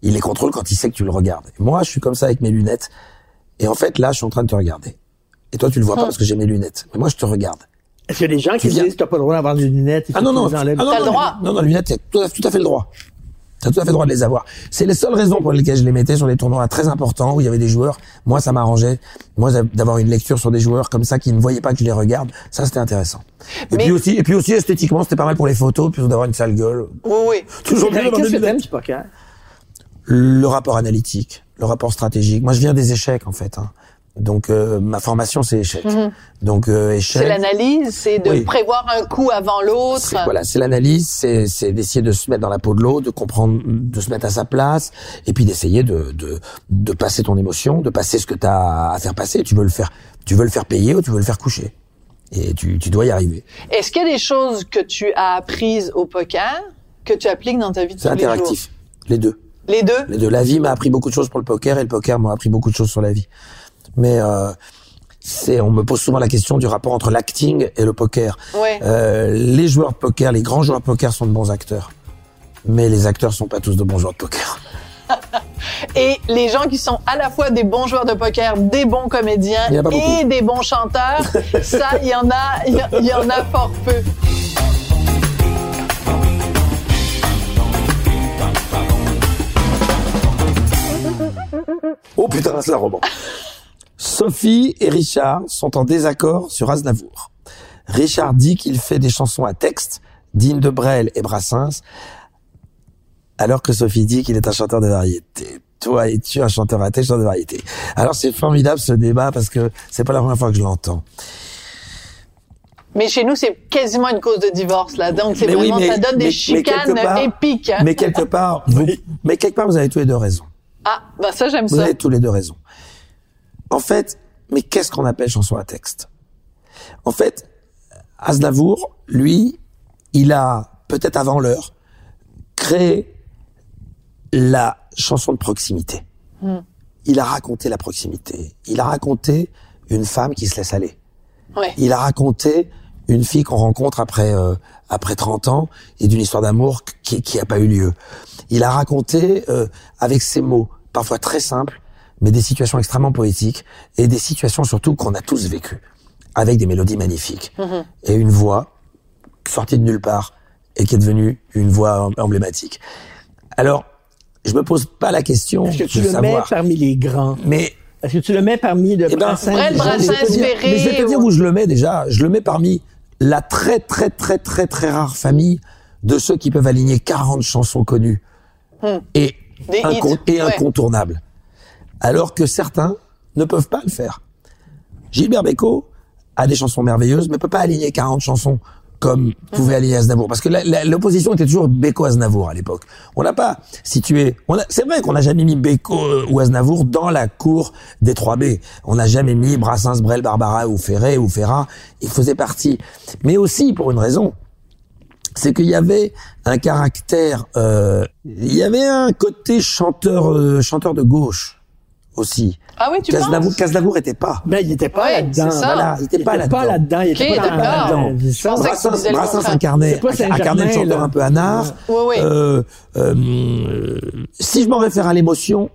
Il les contrôle quand il sait que tu le regardes. Et moi, je suis comme ça avec mes lunettes. Et en fait, là, je suis en train de te regarder. Et toi, tu le vois pas parce que j'ai mes lunettes. Mais moi, je te regarde. Est-ce qu'il y a des gens qui viens- disent que t'as pas le droit d'avoir des lunettes? Ah faut non, non. Ah, non, T'as le non, droit. Non, non, les lunettes, t'as tout à fait le droit. T'as tout à fait droit de les avoir. C'est les seules raisons pour lesquelles je les mettais sur des tournois très importants où il y avait des joueurs. Moi, ça m'arrangeait. Moi, d'avoir une lecture sur des joueurs comme ça qui ne voyaient pas que je les regarde, ça, c'était intéressant. Et Mais- puis aussi, et puis aussi, esthétiquement, c'était pas mal pour les photos, plutôt d'avoir une sale gueule. Oui, oui. Toujours d'avoir Qu'est-ce que t'aimes lunettes. du poker? Le rapport analytique, le rapport stratégique. Moi, je viens des échecs, en fait. hein. Donc, euh, ma formation, c'est échec. Donc, euh, échec. C'est l'analyse, c'est de Oui. prévoir un coup avant l'autre. C'est- Voilà, c'est l'analyse, c'est, c'est d'essayer de se mettre dans la peau de l'autre, de comprendre, de se mettre à sa place, et puis d'essayer de, de, de passer ton émotion, de passer ce que tu as à faire passer. Tu veux le faire, tu veux le faire payer ou tu veux le faire coucher. Et tu, tu dois y arriver. Est-ce qu'il y a des choses que tu as apprises au poker que tu appliques dans ta vie de C'est tous les jours? interactif. Les deux. Les deux? Les deux. La vie m'a appris beaucoup de choses pour le poker et le poker m'a appris beaucoup de choses sur la vie. Mais euh, c'est, on me pose souvent la question du rapport entre l'acting et le poker. Ouais. Euh, les joueurs de poker, les grands joueurs de poker sont de bons acteurs. Mais les acteurs sont pas tous de bons joueurs de poker. Et les gens qui sont à la fois des bons joueurs de poker, des bons comédiens et beaucoup. des bons chanteurs, ça, il y en a, il y, y en a fort peu. Oh putain, c'est un roman. Sophie et Richard sont en désaccord sur Aznavour. Richard dit qu'il fait des chansons à texte, dignes de Brel et Brassens, alors que Sophie dit qu'il est un chanteur de variété. Toi, es-tu un chanteur à texte, chanteur de variété? Alors c'est formidable ce débat parce que c'est pas la première fois que je l'entends. Mais chez nous, c'est quasiment une cause de divorce, là. Donc, c'est oui, vraiment, mais- ça donne mais- des chicanes part- épiques. Mais quelque part, vous, mais quelque part, vous avez tous les deux raison. Ah, bah ça, j'aime Vous ça. avez tous les deux raison. En fait, mais qu'est-ce qu'on appelle chanson à texte? En fait, Aznavour, lui, il a, peut-être avant l'heure, créé la chanson de proximité. Il a raconté la proximité. Il a raconté une femme qui se laisse aller. Ouais. Il a raconté une fille qu'on rencontre après euh, après 30 ans et d'une histoire d'amour qui qui a pas eu lieu. Il a raconté euh, avec ses mots parfois très simples mais des situations extrêmement poétiques et des situations surtout qu'on a tous vécues avec des mélodies magnifiques et une voix sortie de nulle part et qui est devenue une voix em- emblématique. Alors, je me pose pas la question Est-ce que tu de le mets parmi les grands? mais Est-ce que tu le mets parmi de eh ben, Brassens? Brassens, mais je vais te dire- où je le mets déjà. Je le mets parmi la très très très très très rare famille de ceux qui peuvent aligner 40 chansons connues et, Hmm. Et ouais. incontournables. Alors que certains ne peuvent pas le faire. Gilbert Bécaud a des chansons merveilleuses, mais peut pas aligner 40 chansons comme pouvait aligner Aznavour. Parce que l'opposition était toujours Bécaud-Aznavour à l'époque. On n'a pas situé... C'est vrai qu'on n'a jamais mis Bécaud euh, ou Aznavour dans la cour des 3B. On n'a jamais mis Brassens, Brel, Barbara ou Ferré ou Ferrat. Ils faisaient partie. Mais aussi pour une raison c'est qu'il y avait un caractère, euh, il y avait un côté chanteur, euh, chanteur de gauche aussi. Ah oui, tu Qu'Aznavour, penses? Qu'Aznavour était pas. Ben, il était pas Ouais, là-dedans. c'est ça. Voilà, il était pas là-dedans. là-dedans. Il était pas là-dedans. Je Brassens, Brassens incarnait, incarnait le chanteur là. un peu anard. Oui, oui. Euh, euh, si je m'en réfère à l'émotion,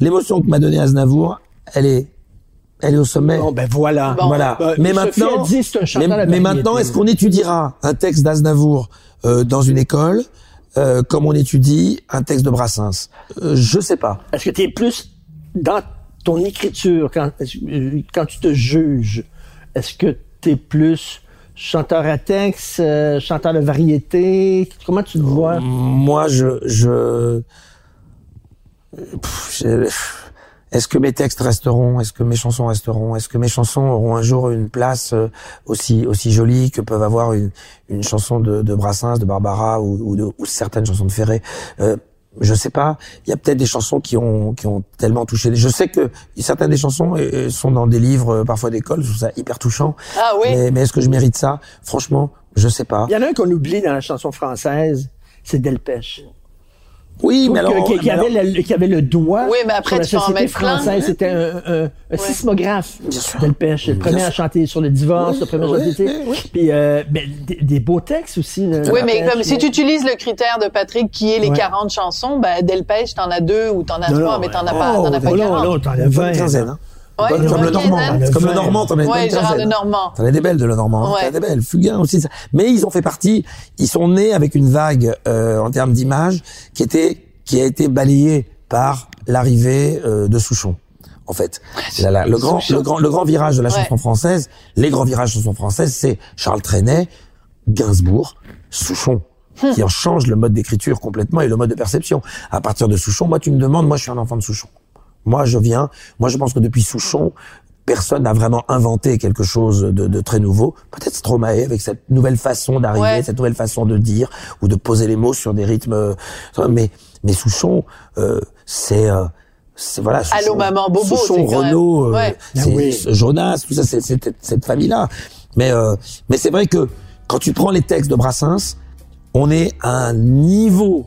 l'émotion que m'a donné Aznavour, elle est, elle est au sommet. Bon, ben voilà. Bon. Voilà. Ben, mais maintenant, dit, chanteur mais, mais variété. maintenant, est-ce qu'on étudiera un texte d'Aznavour euh, dans une école euh, comme on étudie un texte de Brassens? Euh, Je sais pas. Est-ce que tu es plus dans ton écriture, quand, euh, quand tu te juges, est-ce que tu es plus chanteur à texte, euh, chanteur de variété? Comment tu te vois? Moi, je, je, est-ce que mes textes resteront Est-ce que mes chansons resteront Est-ce que mes chansons auront un jour une place euh, aussi aussi jolie que peuvent avoir une, une chanson de, de Brassens, de Barbara ou, de- ou certaines chansons de Ferré? Euh, Je sais pas. Il y a peut-être des chansons qui ont qui ont tellement touché. Je sais que certaines des chansons euh, sont dans des livres euh, parfois d'école. Je trouve ça hyper touchant. Ah oui. Mais, mais est-ce que je mérite ça? Franchement, je sais pas. Il y en a un qu'on oublie dans la chanson française, c'est Delpech. Oui, mais alors, que- qui, qui mais alors- avait le, qui avait le doigt Oui, mais après, sur la tu peux en société française. C'était un, un, un sismographe, Bien sûr. Delpech. Le Bien premier sûr. à chanter sur le divorce, Oui, le premier à oui, chanter... oui, oui. Puis euh, ben, des, des beaux textes aussi. là, Oui, mais comme si tu utilises le critère de Patrick qui est les Ouais. 40 chansons, ben Delpech, t'en as deux ou t'en as Non, trois, non, mais t'en as oh, pas, t'en as pas non, 40. non, t'en as une 20. Ouais, Bonne- comme le Normand. Comme le. Normand, t'en as Ouais, Gérard quinzaine. Lenormand. T'en as des belles de le Normand. Ouais. T'en as des belles. Fugain aussi. ça. Mais ils ont fait partie. Ils sont nés avec une vague euh, en termes d'image qui était qui a été balayée par l'arrivée euh, de Souchon. En fait, le grand, le grand, le grand virage de la chanson française, les grands virages de la chanson française, c'est Charles Trenet, Gainsbourg, Souchon Hum. qui en change le mode d'écriture complètement et le mode de perception. À partir de Souchon, moi tu me demandes, moi je suis un enfant de Souchon. Moi je viens, moi je pense que depuis Souchon, personne n'a vraiment inventé quelque chose de, de très nouveau. Peut-être Stromae avec cette nouvelle façon d'arriver, Ouais. cette nouvelle façon de dire ou de poser les mots sur des rythmes. euh, mais mais Souchon, euh, c'est euh, c'est voilà. Souchon, Allô, maman, Bobo, Souchon, quand même- Renaud, euh, Ouais. c'est- Ah oui. Jonas, tout ça, c'est c'est cette famille-là. Mais euh, mais c'est vrai que quand tu prends les textes de Brassens, on est à un niveau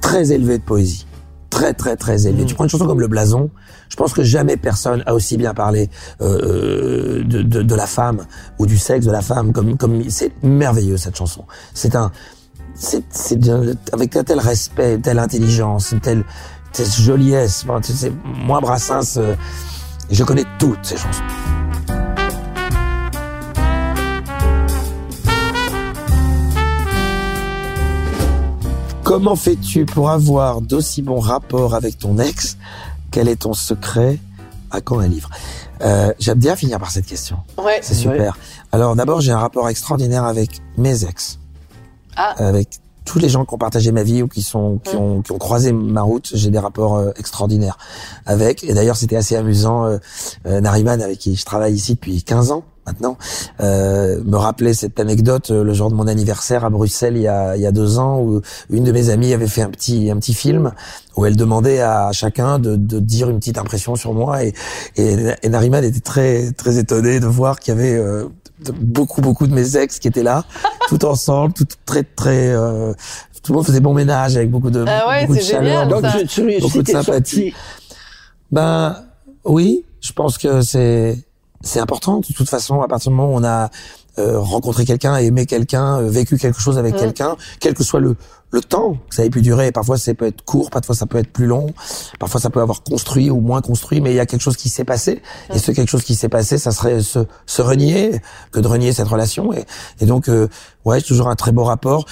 très élevé de poésie. Très, très, très élevé. Tu prends une chanson comme Le Blason, je pense que jamais personne a aussi bien parlé euh, de, de, de la femme ou du sexe de la femme comme comme c'est merveilleux cette chanson. C'est un c'est avec un tel respect, telle intelligence, telle, telle joliesse. Enfin, tu sais, moi Brassens, euh, je connais toutes ces chansons. Comment fais-tu pour avoir d'aussi bons rapports avec ton ex? Quel est ton secret? À quand un livre? Euh, J'aime bien finir par cette question. Ouais. C'est super. Alors d'abord, j'ai un rapport extraordinaire avec mes ex, Ah. avec tous les gens qui ont partagé ma vie ou qui sont qui ont qui ont croisé ma route. J'ai des rapports euh, extraordinaires avec. Et d'ailleurs, c'était assez amusant. Euh, euh, Nariman, avec qui je travaille ici depuis 15 ans maintenant, euh, me rappelait cette anecdote euh, le jour de mon anniversaire à Bruxelles il y a il y a deux ans où une de mes amies avait fait un petit un petit film où elle demandait à chacun de, de dire une petite impression sur moi et, et, et Nariman était très très étonné de voir qu'il y avait euh, beaucoup beaucoup de mes ex qui étaient là tout ensemble tout très très euh, tout le monde faisait bon ménage avec beaucoup de Ah ouais, beaucoup de chaleur génial, beaucoup ça. de sympathie. ben oui, je pense que c'est c'est important. De toute façon, à partir du moment où on a euh, rencontré quelqu'un, aimé quelqu'un, euh, vécu quelque chose avec quelqu'un, quel que soit le le temps que ça ait pu durer. Parfois, ça peut être court, parfois ça peut être plus long, parfois ça peut avoir construit ou moins construit, mais il y a quelque chose qui s'est passé. Et ce quelque chose qui s'est passé, ça serait se, se renier que de renier cette relation. Et, et donc, euh, ouais, toujours un très beau rapport.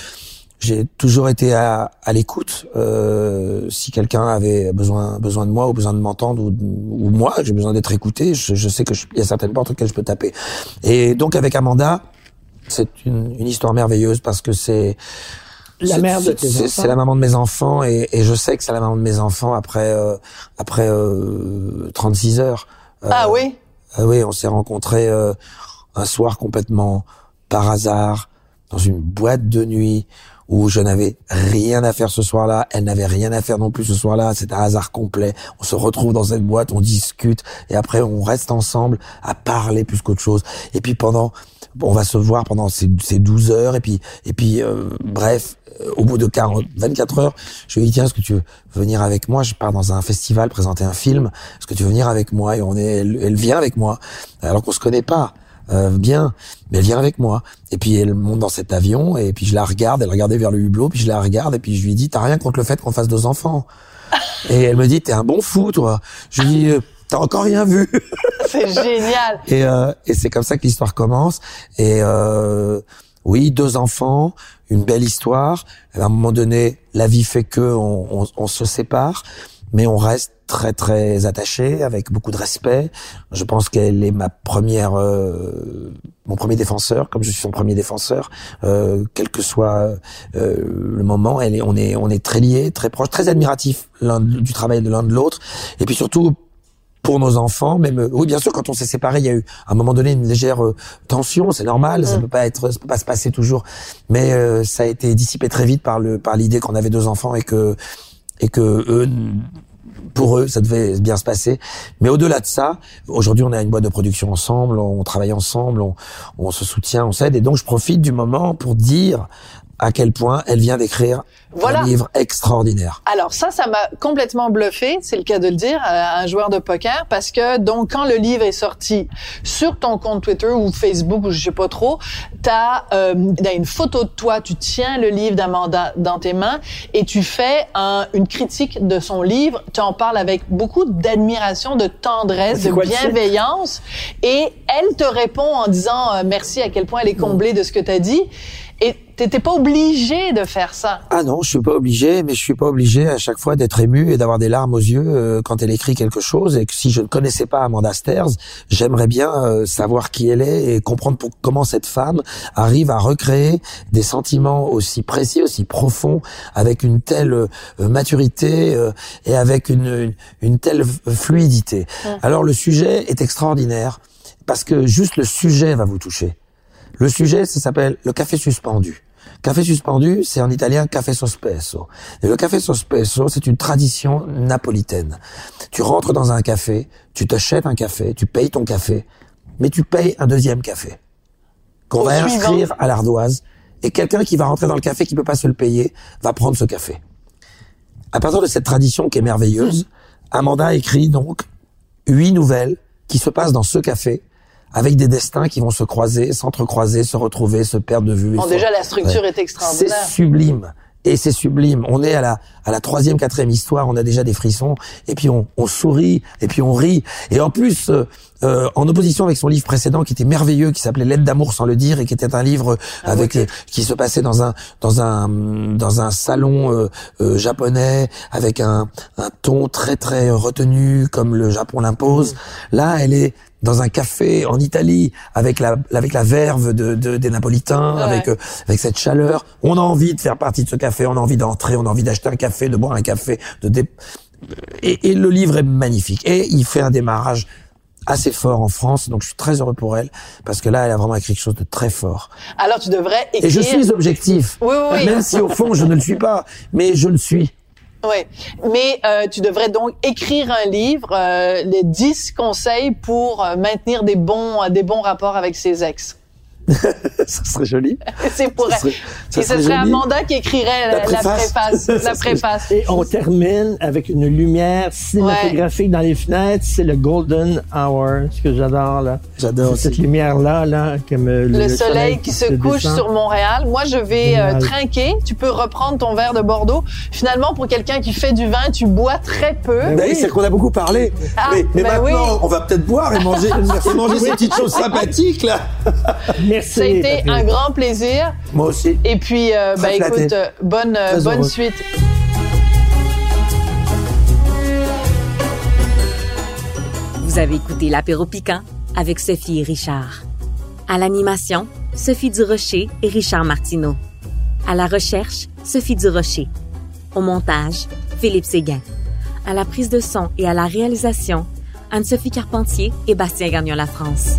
J'ai toujours été à, à l'écoute. Euh, si quelqu'un avait besoin besoin de moi ou besoin de m'entendre ou, ou moi, j'ai besoin d'être écouté. Je, je sais que je- il y a certaines portes auxquelles je peux taper. Et donc avec Amanda, c'est une, une histoire merveilleuse parce que c'est La c'est- mère de c'est- tes c'est- enfants. C'est la maman de mes enfants et, et je sais que c'est la maman de mes enfants après euh, après euh, 36 heures. Euh, Ah oui? ah oui, on s'est rencontrés euh, un soir complètement par hasard dans une boîte de nuit où je n'avais rien à faire ce soir-là, elle n'avait rien à faire non plus ce soir-là, c'est un hasard complet. On se retrouve dans cette boîte, on discute et après on reste ensemble à parler plus qu'autre chose. Et puis pendant on va se voir pendant ces, ces 12 heures et puis et puis euh, bref, euh, au bout de 40 24 heures, je lui dis tiens, est-ce que tu veux venir avec moi? Je pars dans un festival présenter un film. Est-ce que tu veux venir avec moi? Et on est elle, elle vient avec moi alors qu'on se connaît pas. Euh, bien, mais elle vient avec moi. Et puis elle monte dans cet avion et puis je la regarde, elle regardait vers le hublot, puis je la regarde et puis je lui dis t'as rien contre le fait qu'on fasse deux enfants. Et elle me dit, t'es un bon fou, toi. Je lui dis, euh, t'as encore rien vu. C'est génial. Et, euh, et c'est comme ça que l'histoire commence. Et euh, oui, deux enfants, une belle histoire. À un moment donné, la vie fait que on, on- on se sépare, mais on reste très très attachés, avec beaucoup de respect. Je pense qu'elle est ma première, euh, mon premier défenseur, comme je suis son premier défenseur, euh, quel que soit euh, le moment. Elle est, on est, on est très liés, très proches, très admiratifs du travail de l'un de l'autre, et puis surtout pour nos enfants, même oui bien sûr quand on s'est séparés, il y a eu à un moment donné une légère euh, tension, c'est normal, ça peut pas être, ça peut pas se passer toujours, mais euh, ça a été dissipé très vite par le par l'idée qu'on avait deux enfants et que et que eux pour eux, ça devait bien se passer. Mais au-delà de ça, aujourd'hui, on a une boîte de production ensemble, on travaille ensemble, on, on se soutient, on s'aide. Et donc, je profite du moment pour dire à quel point elle vient d'écrire Voilà. un livre extraordinaire. Alors ça, ça m'a complètement bluffé, c'est le cas de le dire, à un joueur de poker, parce que donc quand le livre est sorti sur ton compte Twitter ou Facebook ou je sais pas trop, t'as euh, t'as une photo de toi, tu tiens le livre d'Amanda dans tes mains et tu fais un- une critique de son livre. Tu en parles avec beaucoup d'admiration, de tendresse, de bienveillance, et elle te répond en disant euh, merci à quel point elle est comblée de ce que t'as dit. T'étais pas obligé de faire ça. Ah non, je suis pas obligé, mais je suis pas obligé à chaque fois d'être ému et d'avoir des larmes aux yeux euh, quand elle écrit quelque chose. Et que si je ne connaissais pas Amanda Sters, j'aimerais bien euh, savoir qui elle est et comprendre pour- comment cette femme arrive à recréer des sentiments aussi précis, aussi profonds, avec une telle euh, maturité et avec une, une, une telle fluidité. Alors le sujet est extraordinaire parce que juste le sujet va vous toucher. Le sujet, ça s'appelle le café suspendu. Café suspendu, c'est en italien café sospeso. Et le café sospeso, c'est une tradition napolitaine. Tu rentres dans un café, tu t'achètes un café, tu payes ton café, mais tu payes un deuxième café qu'on va inscrire à l'ardoise. Et quelqu'un qui va rentrer dans le café, qui peut pas se le payer, va prendre ce café. À partir de cette tradition qui est merveilleuse, Amanda écrit donc huit nouvelles qui se passent dans ce café avec des destins qui vont se croiser, s'entrecroiser, se retrouver, se perdre de vue. Bon, déjà, la structure Ouais. est extraordinaire. C'est sublime. Et c'est sublime. On est à la, à la troisième, quatrième histoire, on a déjà des frissons, et puis on, on sourit, et puis on rit. Et en plus, euh, euh, en opposition avec son livre précédent, qui était merveilleux, qui s'appelait L'aide d'amour sans le dire, et qui était un livre Ah avec qui se passait dans un dans un dans un salon euh, euh, japonais, avec un, un ton très très retenu, comme le Japon l'impose. Là, elle est dans un café en Italie avec la avec la verve de, de- des Napolitains, Ouais. avec euh, avec cette chaleur. On a envie de faire partie de ce café, on a envie d'entrer, on a envie d'acheter un café, de boire un café, de dé... et, et le livre est magnifique. Et il fait un démarrage assez fort en France, donc je suis très heureux pour elle parce que là, elle a vraiment écrit quelque chose de très fort. Alors, tu devrais écrire... Et je suis objectif, Oui, oui, oui. même si au fond je ne le suis pas, mais je le suis. Oui, mais euh, tu devrais donc écrire un livre, euh, les 10 conseils pour euh, maintenir des bons, des bons rapports avec ses ex. ça serait joli. C'est pour Ça elle. serait- ça Et ce serait serait. Amanda qui écrirait la, préface. préface. Ça la serait- préface. Et on termine avec une lumière cinématographique dans les fenêtres. C'est le golden hour, ce que j'adore là. J'adore Cette lumière-là, là, comme euh, Le, soleil, qui se couche descend. sur Montréal. Moi, je vais euh, trinquer. Tu peux reprendre ton verre de Bordeaux. Finalement, pour quelqu'un qui fait du vin, tu bois très peu. Ben Ben, oui. C'est qu'on a beaucoup parlé. Ah, mais mais ben maintenant, oui. on va peut-être boire et manger, et manger ces petites choses sympathiques là. Merci. Ça a été Patrick. un grand plaisir. Moi aussi. Et puis, euh, ben, flatté. écoute, euh, bonne, euh, bonne heureux. suite. Vous avez écouté l'apéro piquant avec Sophie et Richard. À l'animation, Sophie Durocher et Richard Martineau. À la recherche, Sophie Durocher. Au montage, Philippe Séguin. À la prise de son et à la réalisation, Anne-Sophie Carpentier et Bastien Gagnon La France.